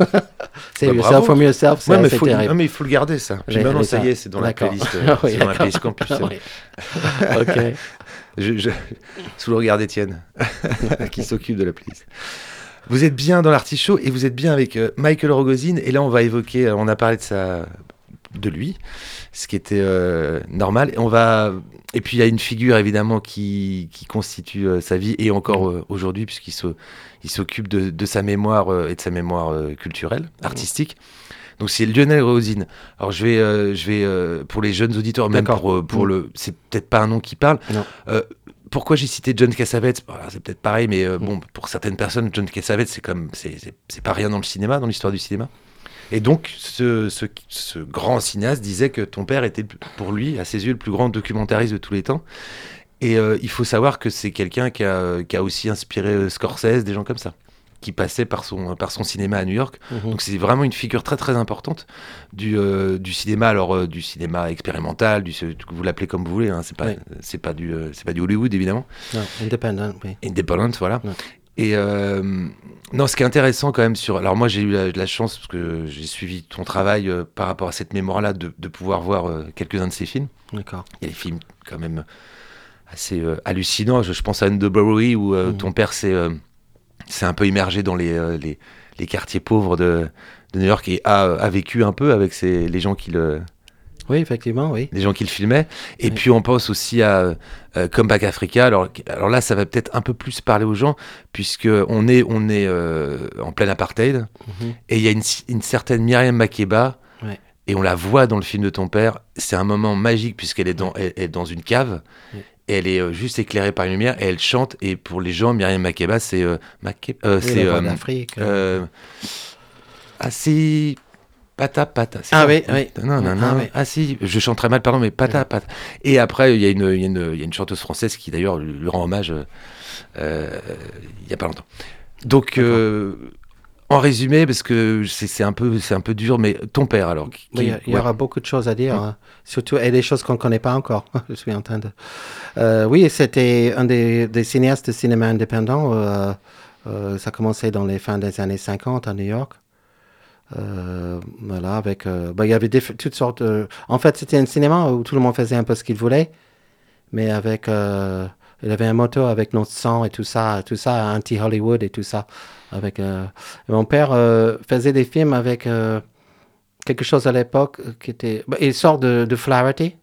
c'est Bah, yourself from yourself, c'est Ouais, mais, faut, non, mais il faut le garder ça. Puis maintenant, ça y est, c'est dans la playlist. [laughs] euh, Oui, dans la playlist campus. [laughs] Oui. ok. Je- je- sous le regard d'Étienne, qui s'occupe de la playlist. Vous êtes bien dans l'artichaut et vous êtes bien avec euh, Michael Rogozin. Et là, on va évoquer, euh, on a parlé de sa, de lui, ce qui était euh, normal. Et on va, et puis il y a une figure évidemment qui, qui constitue euh, sa vie et encore euh, aujourd'hui puisqu'il se, il s'occupe de, de sa mémoire et de sa mémoire culturelle, artistique. Donc c'est Lionel Rosine. Alors je vais, je vais pour les jeunes auditeurs, même pour, pour Mm. le, c'est peut-être pas un nom qui parle. Non. Pourquoi j'ai cité John Cassavetes? C'est peut-être pareil, mais euh, Mm. bon, pour certaines personnes, John Cassavetes, c'est comme, c'est pas rien dans le cinéma, dans l'histoire du cinéma? Et donc, ce, ce, ce grand cinéaste disait que ton père était, pour lui, à ses yeux, le plus grand documentariste de tous les temps. Et euh, il faut savoir que c'est quelqu'un qui a, qui a aussi inspiré euh, Scorsese, des gens comme ça, qui passaient par son, par son cinéma à New York. Mhm. Donc c'est vraiment une figure très très importante du, euh, du cinéma, alors euh, du cinéma expérimental, du, vous l'appelez comme vous voulez, hein, c'est pas, Oui. c'est pas, du, c'est pas du Hollywood évidemment, Non, independent, oui. independent, voilà. Et euh, non, ce qui est intéressant quand même sur. Alors, moi, j'ai eu la, la chance, parce que j'ai suivi ton travail euh, par rapport à cette mémoire-là, de, de pouvoir voir euh, quelques-uns de ces films. D'accord. Il y a des films quand même assez hallucinants. Je, je pense à Underbury où euh, Mhm. ton père s'est un peu immergé dans les, les, les quartiers pauvres de, de New York et a, a vécu un peu avec ses- les gens qui le, Oui, effectivement, oui. les gens qui le filmaient. Et Oui. puis on pense aussi à euh, Comeback Africa. Alors, alors là, ça va peut-être un peu plus parler aux gens, puisque on est, on est euh, en plein apartheid. Mhm. Et il y a une, une certaine Myriam Makeba. Ouais. Et on la voit dans le film de ton père. C'est un moment magique, puisqu'elle est, dans, elle, elle est dans une cave. Et elle est euh, juste éclairée par une lumière. Et elle chante. Et pour les gens, Myriam Makeba, c'est. Euh, Make- euh, Oui, c'est euh, ah, si. Pata pata. Ah oui, oui. Non, non, Ah non. oui. Ah si, je chante très mal, pardon, mais pata pata. Et après, il y, a une- il y, y a une chanteuse française qui d'ailleurs lui, rend hommage euh, euh, il n'y a pas longtemps. Donc, euh, en résumé, parce que c'est un, peu- un peu dur, mais ton père alors. qui- Oui, il y ouais. aura beaucoup de choses à dire, hein. surtout et des choses qu'on ne connaît pas encore. [laughs] Je suis en train de. Euh, oui, c'était un des, des cinéastes de cinéma indépendant. euh, euh, ça commençait dans les fins des années 50 à New York. Euh, voilà, avec. euh, bah, il y avait toutes sortes. de- En fait, c'était un cinéma où tout le monde faisait un peu ce qu'il voulait, mais avec. euh, il avait un motto avec notre sang et tout ça, tout ça, anti-Hollywood et tout ça. Avec, euh, mon père euh, faisait des films avec. euh, quelque chose à l'époque euh, qui était. bah, il sort de, de Flaherty.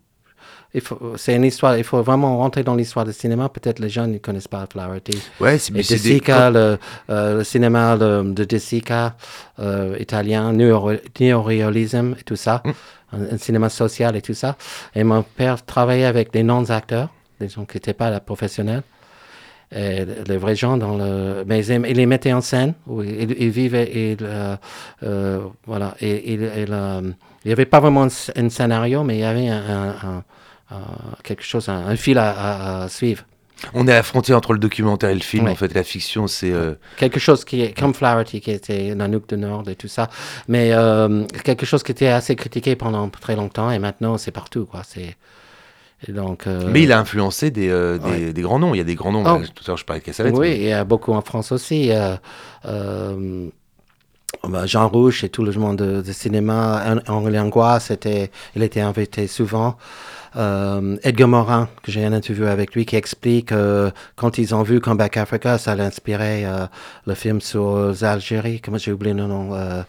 C'est une histoire. Il faut vraiment rentrer dans l'histoire du cinéma. Peut-être les gens ne connaissent pas Flaherty. Ouais, c'est Et mais c'est De des- le, euh, le cinéma de, de De Sica, euh, italien, néo- néoréalisme et tout ça, un, un cinéma social et tout ça. Et mon père travaillait avec des non-acteurs, des gens qui n'étaient pas là, professionnels. Et les vrais gens dans le mais ils, les mettaient en scène où ils, ils vivaient et euh, euh, voilà et, il- n'y avait pas vraiment un, sc- un scénario mais il y avait un, un- un- un- quelque chose un, un fil à- suivre On est frontière entre le documentaire et le film. En fait, la fiction, c'est. euh, quelque chose qui est comme Flaherty qui était Nanook de Nord et tout ça mais euh, quelque chose qui était assez critiqué pendant très longtemps et maintenant c'est partout quoi c'est donc euh, Mais il a influencé des, des, ouais. des grands noms. Il y a des grands noms. Oh. Tout à l'heure, je parlais de Cassavetes. oui mais- il y a beaucoup en France aussi bah, Jean Rouge et tout le monde de, de cinéma Hen- Henri Langlois il était invité souvent euh, Edgar Morin, que j'ai un interview avec lui, qui explique euh, quand ils ont vu Comeback Africa, ça l'a inspiré euh, le film sur l'Algérie. Comment j'ai oublié le nom euh,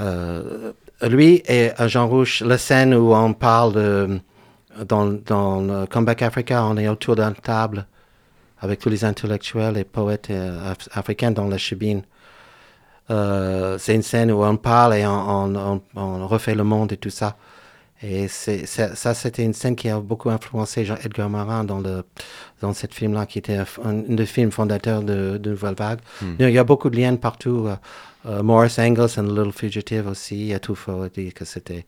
euh, Lui et Jean Rouge, la scène où on parle dans, dans Comeback Africa, on est autour d'une table avec tous les intellectuels et poètes af- africains dans la chibine. C'est une scène où on parle et on refait le monde et tout ça. Et c'est, c'est- ça, c'était une scène qui a beaucoup influencé Jean Edgar Morin dans, le, dans cette film-là, qui était un, un des films fondateurs de, de Nouvelle Vague. Il y a beaucoup de liens partout. euh, euh, Morris Engels and The Little Fugitive aussi, a tout faut dire que c'était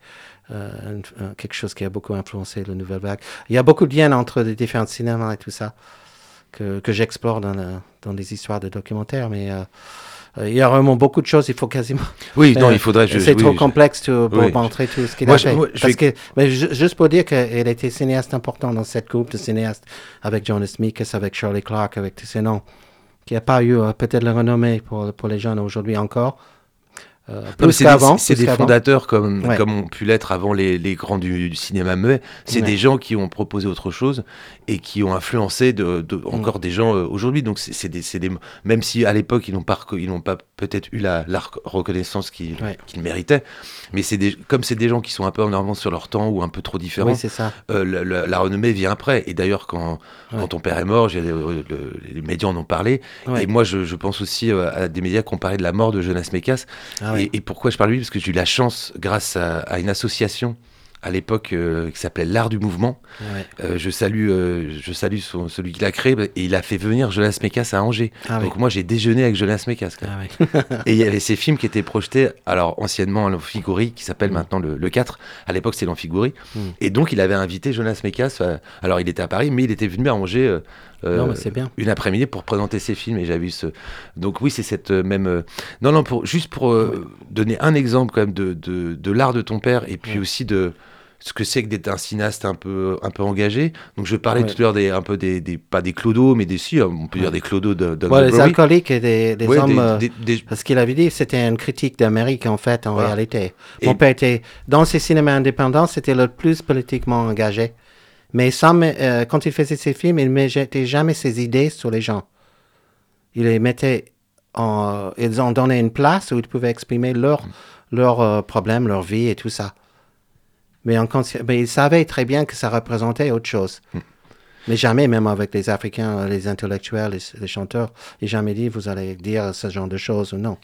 euh, quelque chose qui a beaucoup influencé la Nouvelle Vague. Il y a beaucoup de liens entre les différents cinémas et tout ça que, que j'explore dans, la- dans les histoires de documentaires, mais euh, euh, il y a vraiment beaucoup de choses, il faut quasiment Oui, non, euh, il faudrait. c'est oui, trop complexe pour oui. montrer tout ce qu'il a fait. je Parce que, mais ju- juste pour dire qu'il était cinéaste important dans cette groupe de cinéastes avec Jonas Mekas, avec Shirley Clark, avec tous ces noms, qui n'a pas eu euh, peut-être la renommée pour, pour les jeunes aujourd'hui encore. Euh, c'est des- des fondateurs comme, Ouais. comme ont pu l'être avant les, les grands du, du cinéma muet. C'est Ouais. des gens qui ont proposé autre chose et qui ont influencé de, de- Mm. encore des gens euh, aujourd'hui. Donc c'est des, des- même si à l'époque ils n'ont pas ils pas peut-être eu la, la rec- reconnaissance qu'ils Ouais. méritaient, mais des comme c'est des gens qui sont un peu en avance sur leur temps ou un peu trop différents. Oui, ça. euh, la, la- la renommée vient après. Et d'ailleurs, quand, Ouais. quand ton père est mort, j'ai- le- le- les médias en ont parlé. Ouais. Et moi, je, je pense aussi euh, à des médias qui ont parlé de la mort de Jonas Mekas. Ah et, et pourquoi je parle de lui? Parce que j'ai eu la chance, grâce à, à une association à l'époque euh, qui s'appelait l'Art du Mouvement. Ouais. Euh, je salue, euh, je salue son- celui qui l'a créé et il a fait venir Jonas Mekas à Angers. Ah oui. Donc moi j'ai déjeuné avec Jonas Mekas. Ah oui. [laughs] Et il y avait ces films qui étaient projetés, alors anciennement à l'Amphigourie, qui s'appelle Mm. maintenant le, le 4. À l'époque, c'était l'Amphigourie. Mm. Et donc, il avait invité Jonas Mekas. alors, il était à Paris, mais il était venu à Angers Non, mais c'est bien. une après-midi pour présenter ses films. Et j'avais vu ce. Donc, oui, c'est cette même. Non, non, pour, juste pour donner un exemple quand même de, de, de l'art de ton père et puis aussi de ce que c'est que d'être un cinéaste un peu un peu engagé. Donc je parlais Ouais. tout à l'heure des un peu des, des- pas des clodos mais des si on peut dire Ouais. des clodos de, de Bon, les alcooliques et des, des Ouais, hommes. des- euh, des- des- Parce qu'il avait dit c'était une critique d'Amérique en fait, en réalité. Et- Mon père était, dans ses cinémas indépendants, c'était le plus politiquement engagé. Mais sans, euh, quand il faisait ses films, il ne mettait jamais ses idées sur les gens. Il les mettait en, ils ont donné une place où ils pouvaient exprimer leurs leurs euh, problèmes, leur vie et tout ça. Mais, en consci- mais il savait très bien que ça représentait autre chose. Mais jamais, même avec les Africains, les intellectuels, les, les chanteurs, il n'a jamais dit vous allez dire ce genre de choses ou non.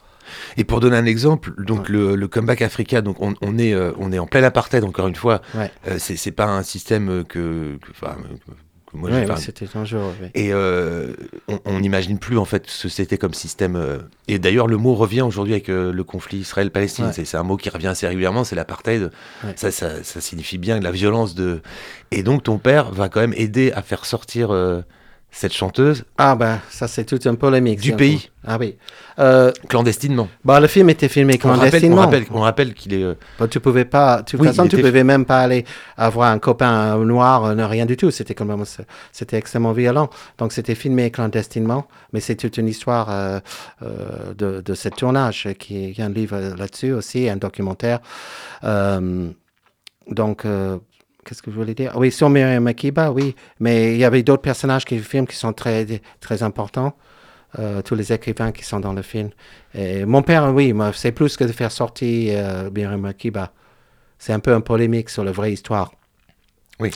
Et pour donner un exemple, donc le, le comeback Africa, donc on, on est euh, on est en plein apartheid encore une fois. Ouais. Euh, c'est pas un système que, que- enfin, que- que moi enfin, oui, c'était un jour. oui. et euh, on- n'imagine plus en fait ce que c'était comme système. euh, et d'ailleurs, le mot revient aujourd'hui avec euh, le conflit Israël-Palestine. Ouais. C'est- un mot qui revient assez régulièrement, c'est l'apartheid. Ouais. Ça, ça, ça signifie bien la violence de. Et donc, ton père va quand même aider à faire sortir cette chanteuse Ah ben, ça c'est toute une polémique. Du pays. Ah oui. Euh, clandestinement. bah, le film était filmé On rappelle, on clandestinement. rappelle, on rappelle qu'il est. euh, Bah, tu pouvais pas, de toute Oui, façon, tu était- pouvais même pas aller avoir un copain euh, noir, euh, rien du tout. C'était quand même, c'était extrêmement violent. Donc c'était filmé clandestinement, mais c'est toute une histoire de, de ce tournage qui il y a un livre là-dessus aussi, un documentaire. Donc Qu'est-ce que je voulais dire? Oui, sur Makeba, oui. Mais il y avait d'autres personnages qui filment qui sont très, très importants. Euh, tous les écrivains qui sont dans le film. Mon père, oui, c'est plus que de faire sortir euh, Makeba. c'est un peu un polémique sur la vraie histoire. Oui.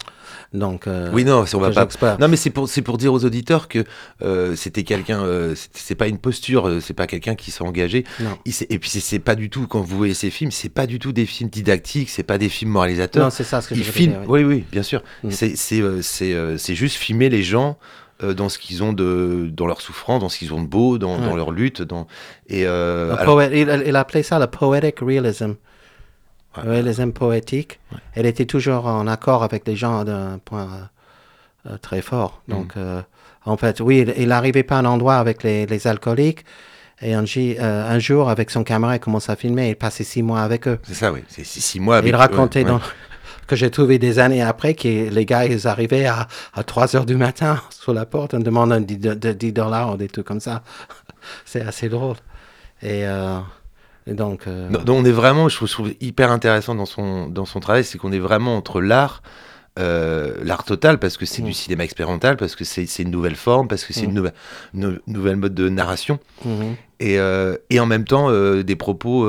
Donc, euh, Oui, non, on va pas. Non, mais c'est pour, c'est pour dire aux auditeurs que euh, c'était quelqu'un. euh, c'est- pas une posture, c'est pas quelqu'un qui s'est engagé. Non. Il et puis c'est- pas du tout quand vous voyez ces films, c'est pas du tout des films didactiques, c'est pas des films moralisateurs. Non, c'est ça ce que je filme. dire, oui. Oui, oui, bien sûr. Mm. C'est c'est juste filmer les gens. dans ce qu'ils ont de dans leur souffrance dans ce qu'ils ont de beau dans, leur lutte dans et euh, alors- il appelait ça le poetic realism. Ouais. Le réalisme poétique. Elle était toujours en accord avec les gens d'un point euh, très fort. Mm. Donc, euh, en fait, oui, il- n'arrivait pas à un endroit avec les, les alcooliques. Et un, euh, un jour, avec son caméra, il commence à filmer. Il passait six mois avec eux. c'est ça oui c'est six mois avec il racontait ouais, ouais. dans- que j'ai trouvé des années après que les gars, ils arrivaient à, à 3 heures du matin [laughs] sur la porte en demandant 10 de, de 10 dollars ou des trucs comme ça. [laughs] C'est assez drôle. Et, euh, et donc. euh, Non, donc on est vraiment, je trouve, je trouve hyper intéressant dans son, dans son travail, c'est qu'on est vraiment entre l'art, euh, l'art total, parce que c'est Mm. du cinéma expérimental, parce que c'est une nouvelle forme, parce que c'est Mm. une, nouvelle, une nouvelle mode de narration, mhm. et, euh, et en même temps des propos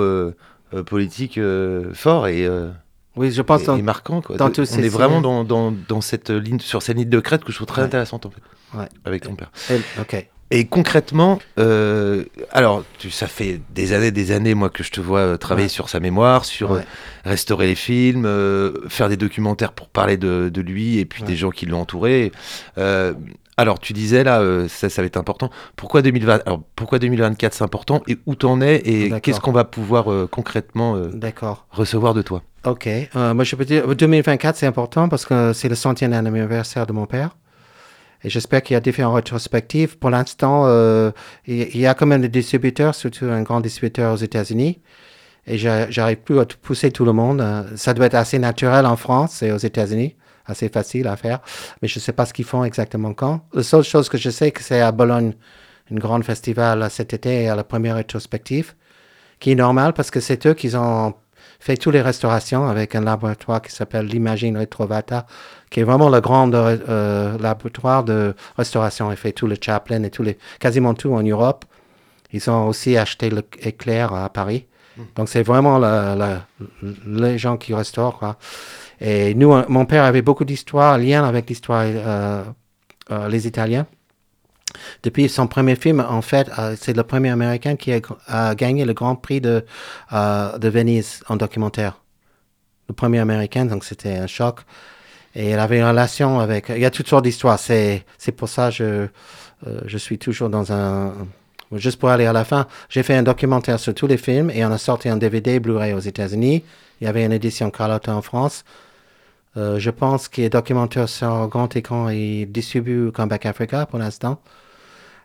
politiques forts et, Oui, je pense et, et. Quoi. tous on est vraiment dans, dans, dans cette ligne, sur cette ligne de crête que je trouve très Ouais. intéressante en fait, Ouais. avec ton père. Et- ok. Et concrètement, euh, alors tu, ça fait des années, des années moi que je te vois euh, travailler Ouais. sur sa mémoire, sur Ouais. euh, restaurer les films, euh, faire des documentaires pour parler de, de lui et puis Ouais. des gens qui l'ont entouré. Euh, alors tu disais là, ça, ça va être important. Pourquoi 2020 Alors pourquoi 2024 c'est important et où t'en es et qu'est-ce qu'on va pouvoir concrètement recevoir de toi? Ok. Moi, je peux dire 2024, c'est important parce que c'est le centième anniversaire de mon père. Et j'espère qu'il y a différentes rétrospectives. Pour l'instant, euh, il y a quand même des distributeurs, surtout un grand distributeur aux États-Unis. Et j'a- j'arrive plus à pousser tout le monde. Euh, Ça doit être assez naturel en France et aux États-Unis. Assez facile à faire. Mais je ne sais pas ce qu'ils font exactement quand. La seule chose que je sais, c'est à Bologne, une grande festival cet été, à la première rétrospective, qui est normale parce que c'est eux qui ont fait toutes les restaurations avec un laboratoire qui s'appelle l'Imagine Retrovata, qui est vraiment le grand euh, laboratoire de restauration. Il fait tout le Chaplin et tout les, quasiment tout en Europe. Ils ont aussi acheté l'éclair à Paris. Donc c'est vraiment les gens qui restaurent. Quoi. Et nous, euh, mon père avait beaucoup d'histoires, lien avec l'histoire, euh, euh, les Italiens. Depuis son premier film, en fait, euh, c'est le premier Américain qui a, gagné le Grand Prix de, euh, de Venise en documentaire. Le premier Américain, donc c'était un choc. Et il avait une relation avec... Il y a toutes sortes d'histoires. C'est, c'est pour ça que je, euh, je suis toujours dans un... Juste pour aller à la fin, j'ai fait un documentaire sur tous les films et on a sorti un DVD Blu-ray aux États-Unis. Il y avait une édition Carlotta en France. Euh, je pense qu'il est documentaire sur grand écran et distribue Comeback Africa pour l'instant.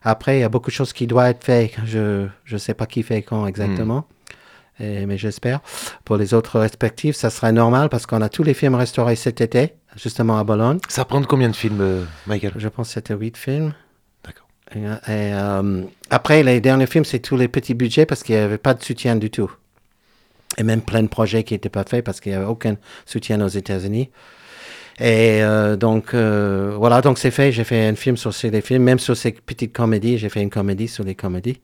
Après, il y a beaucoup de choses qui doivent être faites. Je ne sais pas qui fait quand exactement. Et- mais j'espère. Pour les autres respectifs, ça serait normal parce qu'on a tous les films restaurés cet été, justement à Bologne. Ça représente combien de films, euh, Michael? Je pense que c'était huit films. D'accord. Et, et, euh, après, les derniers films, c'est tous les petits budgets parce qu'il n'y avait pas de soutien du tout. Et même plein de projets qui n'étaient pas faits parce qu'il n'y avait aucun soutien aux États-Unis. Et euh, donc, euh, voilà, donc c'est fait. J'ai fait un film sur ces films, même sur ces petites comédies. J'ai fait une comédie sur les comédies.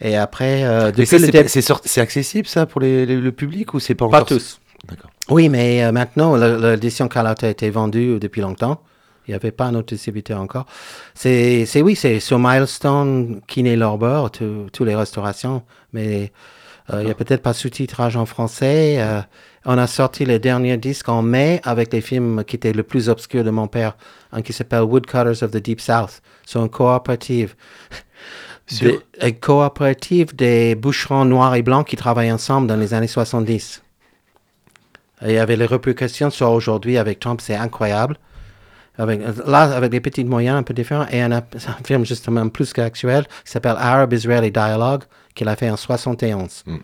Et après, euh, c'est, accessible ça pour les- les- le public ou c'est pas Pas encore tous. D'accord. Oui, mais euh, maintenant, l'édition Carlotta a été vendue depuis longtemps. Il n'y avait pas un autre distributeur encore. C'est, c'est oui, c'est sur Milestone, Kiné Lorber, tous les restaurations, mais il n'y a peut-être pas sous-titrage en français. Euh, on a sorti les derniers disques en mai avec les films qui étaient le plus obscurs de mon père, un qui s'appelle Woodcutters of the Deep South. C'est une coopérative. [laughs] Des- une coopérative des boucherons noirs et blancs qui travaillent ensemble dans les années 70. Et il y avait les répercussions sur aujourd'hui avec Trump, c'est incroyable. Avec, là, avec des petits moyens un peu différents, et un, un film justement plus qu'actuel qui s'appelle Arab Israeli Dialogue, qu'il a fait en 71. Mm.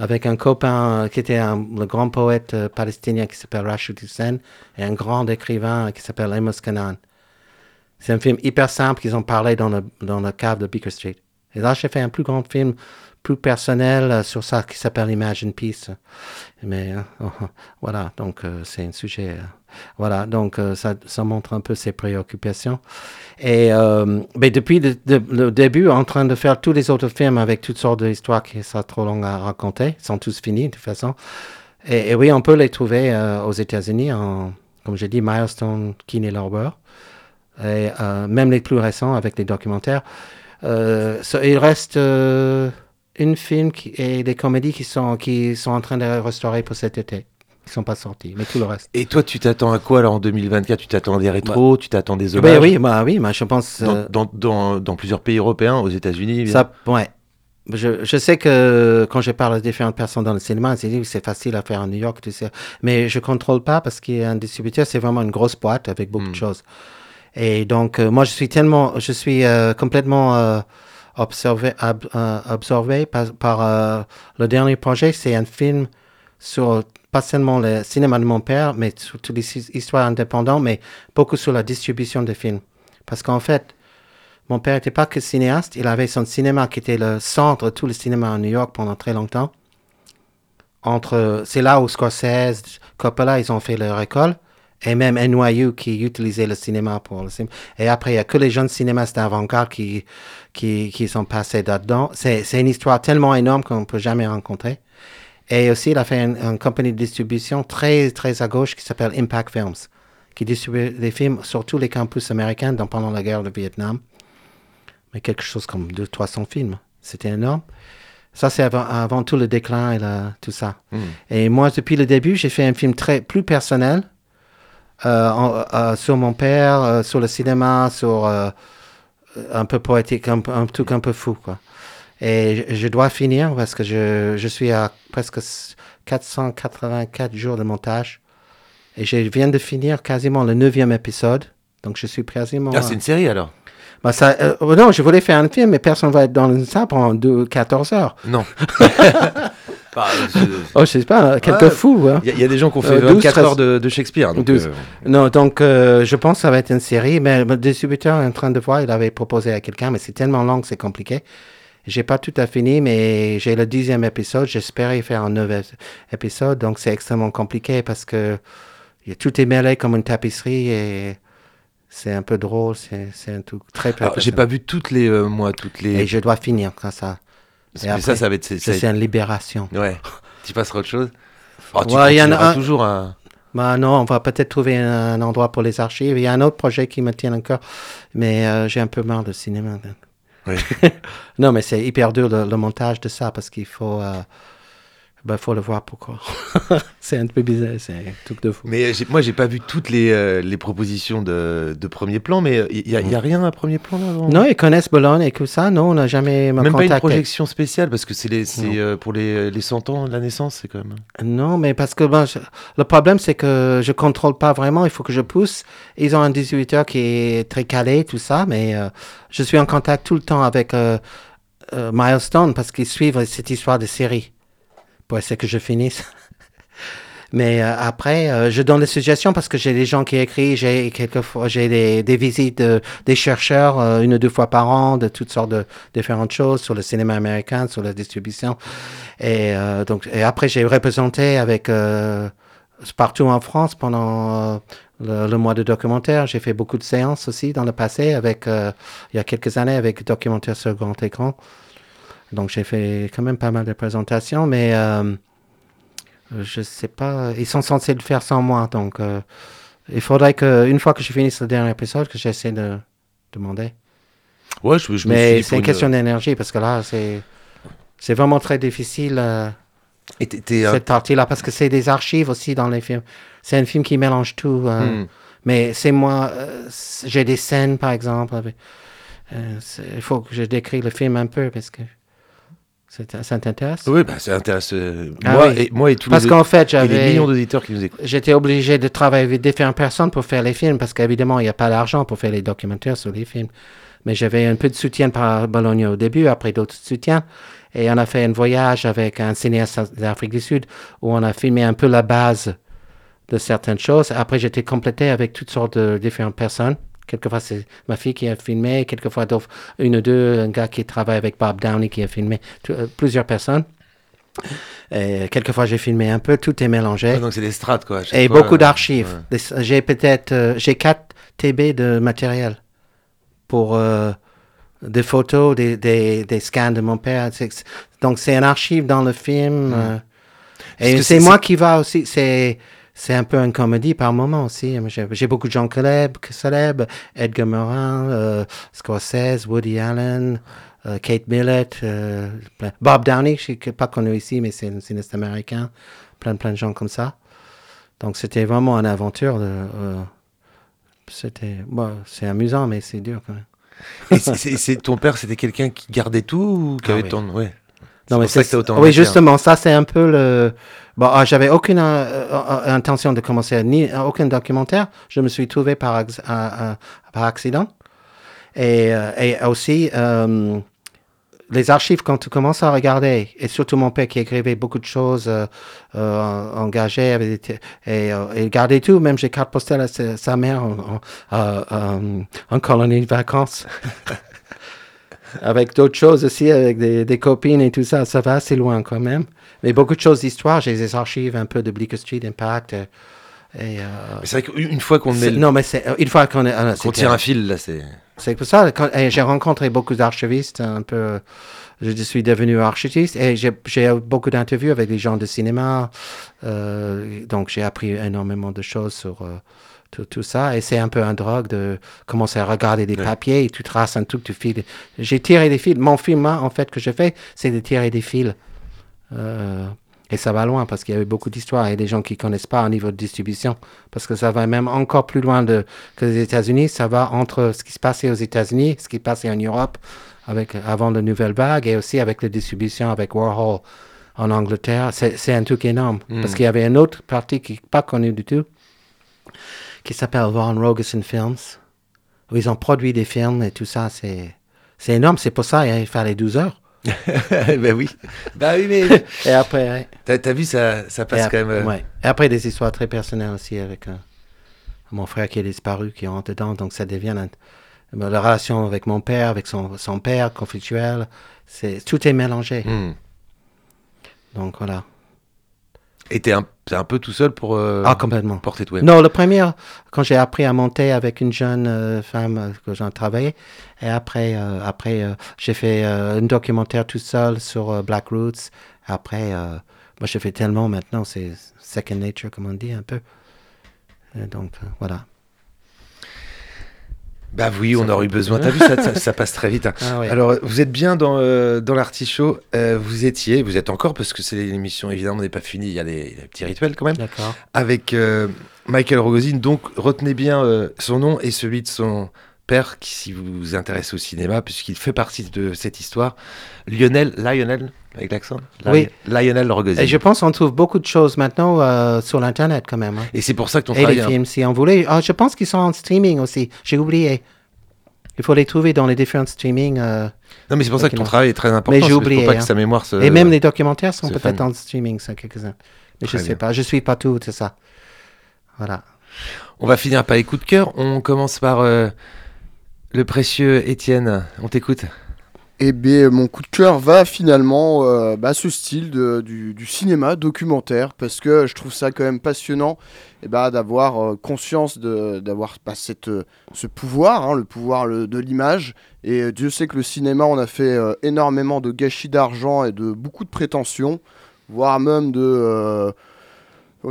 Avec un copain euh, qui était un- le grand poète euh, palestinien qui s'appelle Rashid Hussein, et un grand écrivain qui s'appelle Amos Kanan. C'est un film hyper simple qu'ils ont parlé dans le, dans le cave de Beaker Street. Et là, j'ai fait un plus grand film, plus personnel euh, sur ça qui s'appelle Imagine Peace. Mais euh, voilà, donc euh, c'est un sujet. euh, voilà, donc ça, montre un peu ses préoccupations. Et mais depuis le, début, en train de faire tous les autres films avec toutes sortes d'histoires qui sont trop longues à raconter, ils sont tous finis de toute façon. Et, oui, on peut les trouver aux États-Unis, en, comme j'ai dit, Milestone, Kinney Lauber, et même les plus récents avec des documentaires. Il reste une film qui, et des comédies qui sont, qui sont en train de restaurer pour cet été. Ils sont pas sortis, mais tout le reste. Et toi, tu t'attends à quoi alors en 2024 Tu t'attends à des rétros, tu t'attends des hommages oui, bah oui, bah, je pense. dans, euh, dans, dans, dans plusieurs pays européens, aux États-Unis. Ça, ouais. Je, je sais que quand je parle à différentes personnes dans le cinéma, ils disent que c'est facile à faire à New York, tu sais. Mais je contrôle pas parce qu'il y a un distributeur, c'est vraiment une grosse boîte avec beaucoup de choses. Et donc, euh, moi, je suis tellement, je suis euh, complètement observé, ab- euh, par, euh, le dernier projet. C'est un film sur pas seulement le cinéma de mon père, mais sur toutes les his- histoires indépendantes, mais beaucoup sur la distribution des films. Parce qu'en fait, mon père n'était pas que cinéaste, il avait son cinéma qui était le centre de tout le cinéma à New York pendant très longtemps. Entre, c'est là où Scorsese, Coppola, ils ont fait leur école. Et même NYU qui utilisait le cinéma pour le cinéma. Et après, il n'y a que les jeunes cinéastes d'avant-garde qui, qui, qui sont passés là-dedans. C'est, c'est une histoire tellement énorme qu'on ne peut jamais rencontrer. Et aussi, il a fait une, une compagnie de distribution très, très à gauche qui s'appelle Impact Films, qui distribue des films sur tous les campus américains dans, pendant la guerre de Vietnam. Mais quelque chose comme 200-300 films. C'était énorme. Ça, c'est avant, avant tout le déclin et la- tout ça. Et moi, depuis le début, j'ai fait un film très plus personnel sur mon père, euh, sur le cinéma, sur euh, un peu poétique, un, truc un peu fou, quoi. Et je, je dois finir parce que je, je suis à presque 484 jours de montage. Et je viens de finir quasiment le neuvième épisode. Donc je suis quasiment... Ah, c'est une série alors? Bah, ça, euh, non, je voulais faire un film, mais personne va être dans ça pendant deux, 14 heures. Non. [laughs] Bah, [laughs] je- Oh, je sais pas, quelques Ouais. fous. hein. Il y, a- il y a des gens qui ont fait Euh, 12, 24 13. heures de, de Shakespeare. Donc, 12. euh, Non, donc euh, je pense que ça va être une série, mais le distributeur est en train de voir, il avait proposé à quelqu'un, mais c'est tellement long que c'est compliqué. J'ai pas tout à fini, mais j'ai le dixième épisode. J'espérais faire un neuf épisode, donc c'est extrêmement compliqué parce que tout est mêlé comme une tapisserie et c'est un peu drôle. C'est un truc très j'ai pas vu toutes les euh, moi toutes les. Et je dois finir quand ça. Et après, ça, ça va être. c'est- une libération. Ouais. [laughs] Tu passeras autre chose. Oh, tu Ouais, il y en a continueras un- toujours à. Bah non, on va peut-être trouver un, endroit pour les archives. Il y a un autre projet qui me tient encore, mais euh, j'ai un peu marre de cinéma. Oui. [laughs] non, mais c'est hyper dur le, le montage de ça parce qu'il faut, euh, ben, faut le voir pourquoi? [laughs] c'est un peu bizarre, c'est un truc de fou. Mais euh, moi, j'ai pas vu toutes les, euh, les propositions de, de premier plan, mais il y, a- y a rien à premier plan là avant Non, ils connaissent Bologne et tout ça. Non, on n'a jamais me Même pas une contacté. projection spéciale parce que c'est les- euh, pour les, les 100 ans de la naissance, c'est quand même. Non, mais parce que ben, je- le problème, c'est que je contrôle pas vraiment. Il faut que je pousse. Ils ont un distributeur qui est très calé, tout ça, mais euh, je suis en contact tout le temps avec Milestone parce qu'ils suivent cette histoire de série pour essayer que je finisse. [laughs] Mais euh, après, euh, je donne des suggestions parce que j'ai des gens qui écrivent, j'ai quelquefois j'ai des, des visites de, des chercheurs euh, une ou deux fois par an de toutes sortes de différentes choses sur le cinéma américain, sur la distribution. Et euh, donc et après j'ai représenté avec euh, partout en France pendant euh, le, le mois de documentaire. J'ai fait beaucoup de séances aussi dans le passé avec il y a quelques années avec documentaire sur grand écran. Donc j'ai fait quand même pas mal de présentations, mais euh, je sais pas. Ils sont censés le faire sans moi, donc euh, il faudrait que une fois que je finisse le dernier épisode, que j'essaie de demander. Ouais, je, je me suis Mais c'est une question d'énergie parce que là c'est c'est vraiment très difficile. euh, Et un- cette partie-là, parce que c'est des archives aussi dans les films. C'est un film qui mélange tout. euh, Hmm. Mais c'est moi, euh, j'ai des scènes, par exemple. euh, Il faut que je décris le film un peu, parce que ça t'intéresse? Oui, bah, ça intéresse euh, Ah moi, oui. et, moi et tous Parce les, qu'en fait, et les j'avais... millions d'auditeurs qui nous écoutent. J'étais obligé de travailler avec différentes personnes pour faire les films, parce qu'évidemment, il n'y a pas d'argent pour faire les documentaires sur les films. Mais j'avais un peu de soutien par Bologna au début, après d'autres soutiens. Et on a fait un voyage avec un cinéaste d'Afrique du Sud, où on a filmé un peu la base de certaines choses. Après, j'étais complété avec toutes sortes de différentes personnes. Quelquefois, c'est ma fille qui a filmé, quelquefois, une ou deux, un gars qui travaille avec Bob Downey qui a filmé, euh, plusieurs personnes. Et quelquefois, j'ai filmé un peu, tout est mélangé. Ouais, donc c'est des strates, quoi. Et fois, beaucoup euh, d'archives. ouais. J'ai peut-être euh, j'ai 4 TB de matériel pour euh, des photos, des, des, des scans de mon père. Donc c'est un archive dans le film. Et c'est c'est- moi qui va aussi. C'est c'est un peu une comédie par moment aussi. J'ai beaucoup de gens célèbres, Edgar Morin, euh, Scorsese, Woody Allen, euh, Kate Millett, euh, Bob Downey, je suis pas connu ici, mais c'est un cinéaste américain. Plein, plein de gens comme ça. Donc c'était vraiment une aventure. euh, c'était, bon, c'est amusant, mais c'est dur quand même. Et c'est- ton père, c'était quelqu'un qui gardait tout ou qui Ah avait oui. ton. Ouais. Non, C'est mais pour ça autant Oui, justement, ça c'est un peu le. Bon, ah, j'avais aucune euh, euh, intention de commencer ni euh, aucun documentaire. Je me suis trouvé par, acc- à- à- par accident. Et, euh, et aussi, euh, les archives, quand tu commences à regarder, et surtout mon père qui écrivait beaucoup de choses, euh, euh, engagé, avec et, il gardait tout, même j'ai carte postale à sa, mère en, en, en colonie de vacances. [laughs] avec d'autres choses aussi, avec des, des copines et tout ça, ça va assez loin quand même. Mais beaucoup de choses d'histoire, j'ai des archives un peu de Bleecker Street Impact. euh, et, euh, c'est vrai qu'une fois qu'on est. non, mais c'est euh, une fois qu'on est. ah, tire un fil, là, c'est. c'est pour ça j'ai rencontré beaucoup d'archivistes un peu. Je suis devenu archiviste et j'ai eu beaucoup d'interviews avec les gens de cinéma. euh, donc j'ai appris énormément de choses sur tout, tout ça. Et c'est un peu un drogue de commencer à regarder des Ouais. papiers et tu traces un truc, tu files. J'ai tiré des fils. Mon film, hein, en fait, que je fais, c'est de tirer des fils. Euh, et ça va loin parce qu'il y a eu beaucoup d'histoires et des gens qui connaissent pas au niveau de distribution. Parce que ça va même encore plus loin de, que les États-Unis. Ça va entre ce qui se passait aux États-Unis, ce qui se passait en Europe avec, avant la nouvelle vague et aussi avec la distribution avec Warhol en Angleterre. C'est un truc énorme. Mm. Parce qu'il y avait une autre partie qui n'est pas connue du tout qui s'appelle Von Rogerson Films où ils ont produit des films et tout ça. C'est c'est énorme. C'est pour ça il fallait 12 heures. [laughs] bah oui. Bah oui, mais. Et après, ouais. T'as t'as vu, ça, ça passe quand même. euh, ouais. Et après, des histoires très personnelles aussi avec euh, mon frère qui est disparu, qui rentre dedans. Donc, ça devient un- ben, la relation avec mon père, avec son, son père, conflictuel. C'est, tout est mélangé. hmm. Donc, voilà. Et t'es un, t'es un peu tout seul pour euh, ah, complètement. porter tout. Non, le premier, quand j'ai appris à monter avec une jeune euh, femme euh, que j'ai travaillé, et après, euh, après euh, j'ai fait un documentaire tout seul sur Black Roots. Après, moi, je fais tellement maintenant, c'est second nature, comme on dit, un peu. Et donc, voilà. Bah oui, on aurait eu besoin. T'as vu, ça, ça, ça passe très vite. hein. Ah ouais. Alors, vous êtes bien dans, euh, dans l'artichaut. Euh, vous étiez, vous êtes encore, parce que c'est l'émission, évidemment, n'est pas finie. Il y a les, les petits rituels quand même. D'accord. Avec euh, Michael Rogozin. Donc, retenez bien euh, son nom et celui de son père, qui, si vous vous intéressez au cinéma, puisqu'il fait partie de cette histoire. Lionel, Lionel, avec l'accent Oui. Lionel Rogozin. Et je pense qu'on trouve beaucoup de choses maintenant euh, sur l'Internet quand même. hein. Et c'est pour ça que ton Et les travail. hein. films, si on voulait. Ah, je pense qu'ils sont en streaming aussi. J'ai oublié. Il faut les trouver dans les différents streamings. euh, Non, mais c'est pour ça que ton travail est très important. Mais j'ai oublié, Pour pas hein. que sa mémoire se. Et même les documentaires sont peut-être en streaming, ça, quelques-uns. Mais Très je sais bien. pas. Je suis pas tout, c'est ça. Voilà. On va finir par les coups de cœur. On commence par euh, le précieux Étienne. On t'écoute. Eh bien, mon coup de cœur va finalement euh, bah, ce style du, cinéma documentaire parce que je trouve ça quand même passionnant eh ben, d'avoir euh, conscience d'avoir bah, euh, ce pouvoir, hein, le pouvoir de l'image. Et Dieu sait que le cinéma, on a fait énormément de gâchis d'argent et de beaucoup de prétentions, voire même de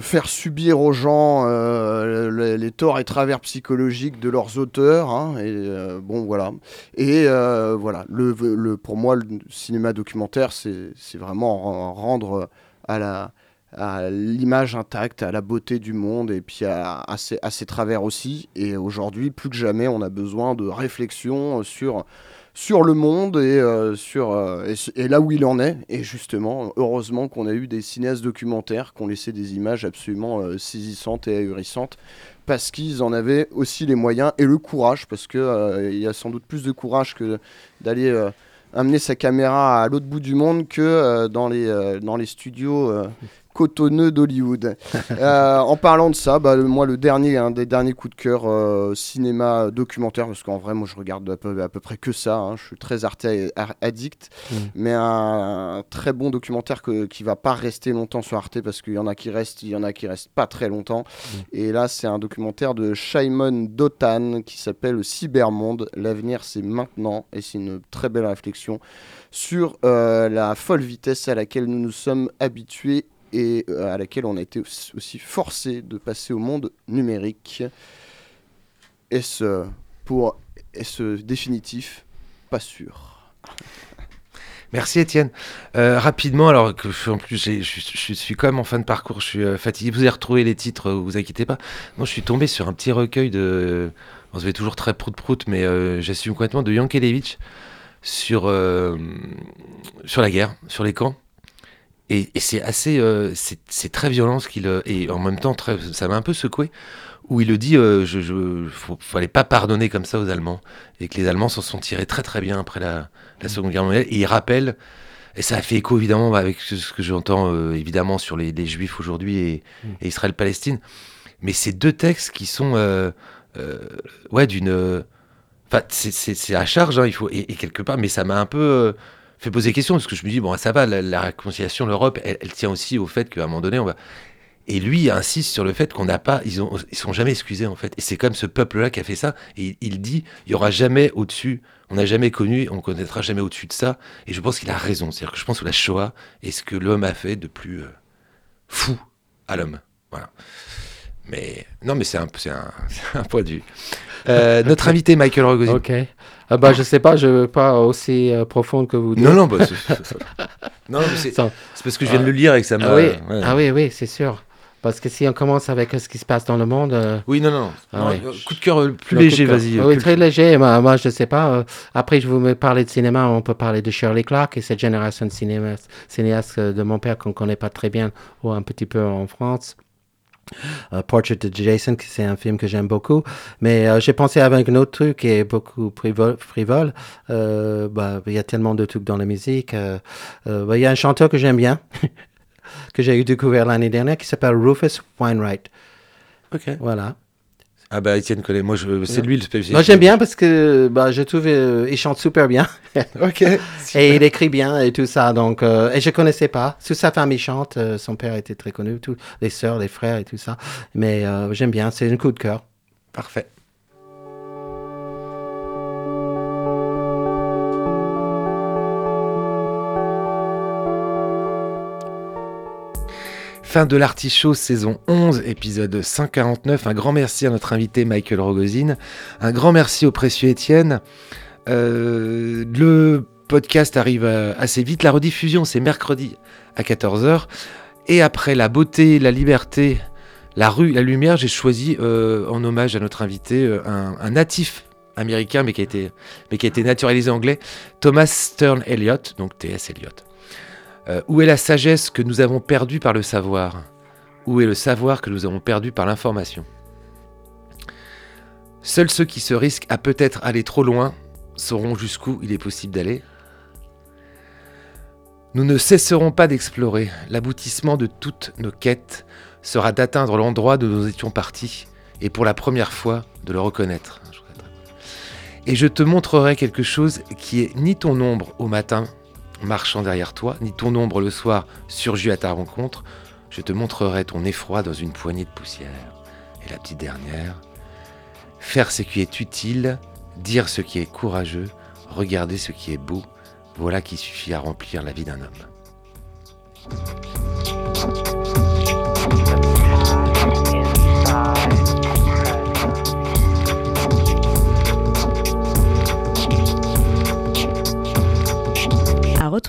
faire subir aux gens euh, le- les torts et travers psychologiques de leurs auteurs. hein, et euh, bon, voilà. Et euh, voilà, le, pour moi, le cinéma documentaire, c'est vraiment ren- rendre à la à l'image intacte, à la beauté du monde et puis à, à ses, à ses travers aussi. Et aujourd'hui, plus que jamais, on a besoin de réflexion sur, sur le monde et, euh, sur, euh, et, là où il en est. Et justement, heureusement qu'on a eu des cinéastes documentaires qui ont laissé des images absolument euh, saisissantes et ahurissantes parce qu'ils en avaient aussi les moyens et le courage, parce qu'il il y a sans doute plus de courage que d'aller amener sa caméra à l'autre bout du monde que dans, les, dans les studios cotonneux d'Hollywood. [laughs] Euh, en parlant de ça, bah, moi le dernier, un des derniers coups de cœur euh, cinéma documentaire, parce qu'en vrai moi je regarde à peu, à peu près que ça, hein, je suis très arte ar- addict, Mm. mais un, un très bon documentaire que, qui va pas rester longtemps sur Arte, parce qu'il y en a qui restent, il y en a qui restent pas très longtemps. Et là c'est un documentaire de Shimon Dotan qui s'appelle Cybermonde, l'avenir c'est maintenant, et c'est une très belle réflexion sur euh, la folle vitesse à laquelle nous nous sommes habitués et euh, à laquelle on a été aussi- forcé de passer au monde numérique. Est-ce pour est-ce définitif? Pas sûr. [laughs] Merci Étienne. Euh, rapidement, alors que en plus je, suis quand même en fin de parcours, je suis euh, fatigué. Vous avez retrouvé les titres, euh, vous inquiétez pas. Moi, je suis tombé sur un petit recueil de. On se fait toujours très prout-prout, mais euh, j'assume complètement de Yankelevitch sur, euh, sur la guerre, sur les camps. Et, et c'est assez. euh, c'est très violent ce qu'il. euh, Et en même temps, très, ça m'a un peu secoué. Où il le dit, euh, je, je, faut- fallait pas pardonner comme ça aux Allemands. Et que les Allemands s'en sont tirés très très bien après la, la Seconde Guerre mondiale. Et il rappelle, et ça a fait écho évidemment bah, avec ce que j'entends euh, évidemment sur les, les Juifs aujourd'hui et, et Israël-Palestine. Mais ces deux textes qui sont, euh, euh, ouais, d'une, euh, enfin, c'est à charge, hein, il faut, et, et quelque part, mais ça m'a un peu euh, fait poser question parce que je me dis bon, ça va, la, la réconciliation, l'Europe, elle, elle tient aussi au fait qu'à un moment donné, on va. Et lui insiste sur le fait qu'on n'a pas, ils ont, ils sont jamais excusés en fait. Et c'est comme ce peuple-là qui a fait ça. Et il, il dit, il y aura jamais au-dessus. On n'a jamais connu, on connaîtra jamais au-dessus de ça. Et je pense qu'il a raison. C'est-à-dire que je pense que la Shoah est ce que l'homme a fait de plus euh, fou à l'homme. Voilà. Mais non, mais c'est un, c'est un, [laughs] un point de vue. Euh, notre [laughs] invité Michael Rogosi. Ok. Ah bah, je sais pas, je veux pas aussi euh, profonde que vous. Non, non, bah, c'est, [laughs] non, c'est, parce que je viens de le lire et que ça m'a. Ah oui, ouais. ah oui, oui, c'est sûr. Parce que si on commence avec ce qui se passe dans le monde. euh, Oui, non, non. Ah Non, oui. Coup de cœur euh, plus léger, vas-y. euh, Oui, très léger. Moi, moi, je sais pas. euh, après, je vous me parler de cinéma. On peut parler de Shirley Clark et cette génération de cinéastes, cinéastes de mon père qu'on connaît pas très bien ou un petit peu en France. Euh, Portrait de Jason, qui c'est un film que j'aime beaucoup. Mais euh, j'ai pensé avec un autre truc qui est beaucoup frivole. Euh, bah, il y a tellement de trucs dans la musique. euh, bah, il y a un chanteur que j'aime bien, [laughs] que j'ai eu découvert l'année dernière, qui s'appelle Rufus Wainwright. Ok. Voilà. Ah bah Étienne connaît. Moi, je, c'est lui le spécialiste. Moi, j'aime bien parce que bah, je trouve euh, il chante super bien [laughs] Ok. et il écrit bien et tout ça. Donc, euh, et je connaissais pas. Toute sa famille chante. euh, son père était très connu, tous les sœurs, les frères et tout ça. Mais euh, j'aime bien. C'est un coup de cœur. Parfait. Fin de l'artichaut saison 11, épisode 149. Un grand merci à notre invité Michael Rogozine. Un grand merci au précieux Étienne. Euh, le podcast arrive euh, assez vite. La rediffusion, c'est mercredi à 14h. Et après la beauté, la liberté, la rue, la lumière, j'ai choisi euh, en hommage à notre invité un, natif américain, mais qui, a été, naturalisé anglais, Thomas Stern Eliot, donc T.S. Eliot. Euh, où est la sagesse que nous avons perdue par le savoir? Où est le savoir que nous avons perdu par l'information? Seuls ceux qui se risquent à peut-être aller trop loin sauront jusqu'où il est possible d'aller. Nous ne cesserons pas d'explorer. L'aboutissement de toutes nos quêtes sera d'atteindre l'endroit d'où nous étions partis et pour la première fois de le reconnaître. Et je te montrerai quelque chose qui est ni ton ombre au matin marchant derrière toi, ni ton ombre le soir surgit à ta rencontre. Je te montrerai ton effroi dans une poignée de poussière. Et la petite dernière, faire ce qui est utile, dire ce qui est courageux, regarder ce qui est beau, voilà qui suffit à remplir la vie d'un homme.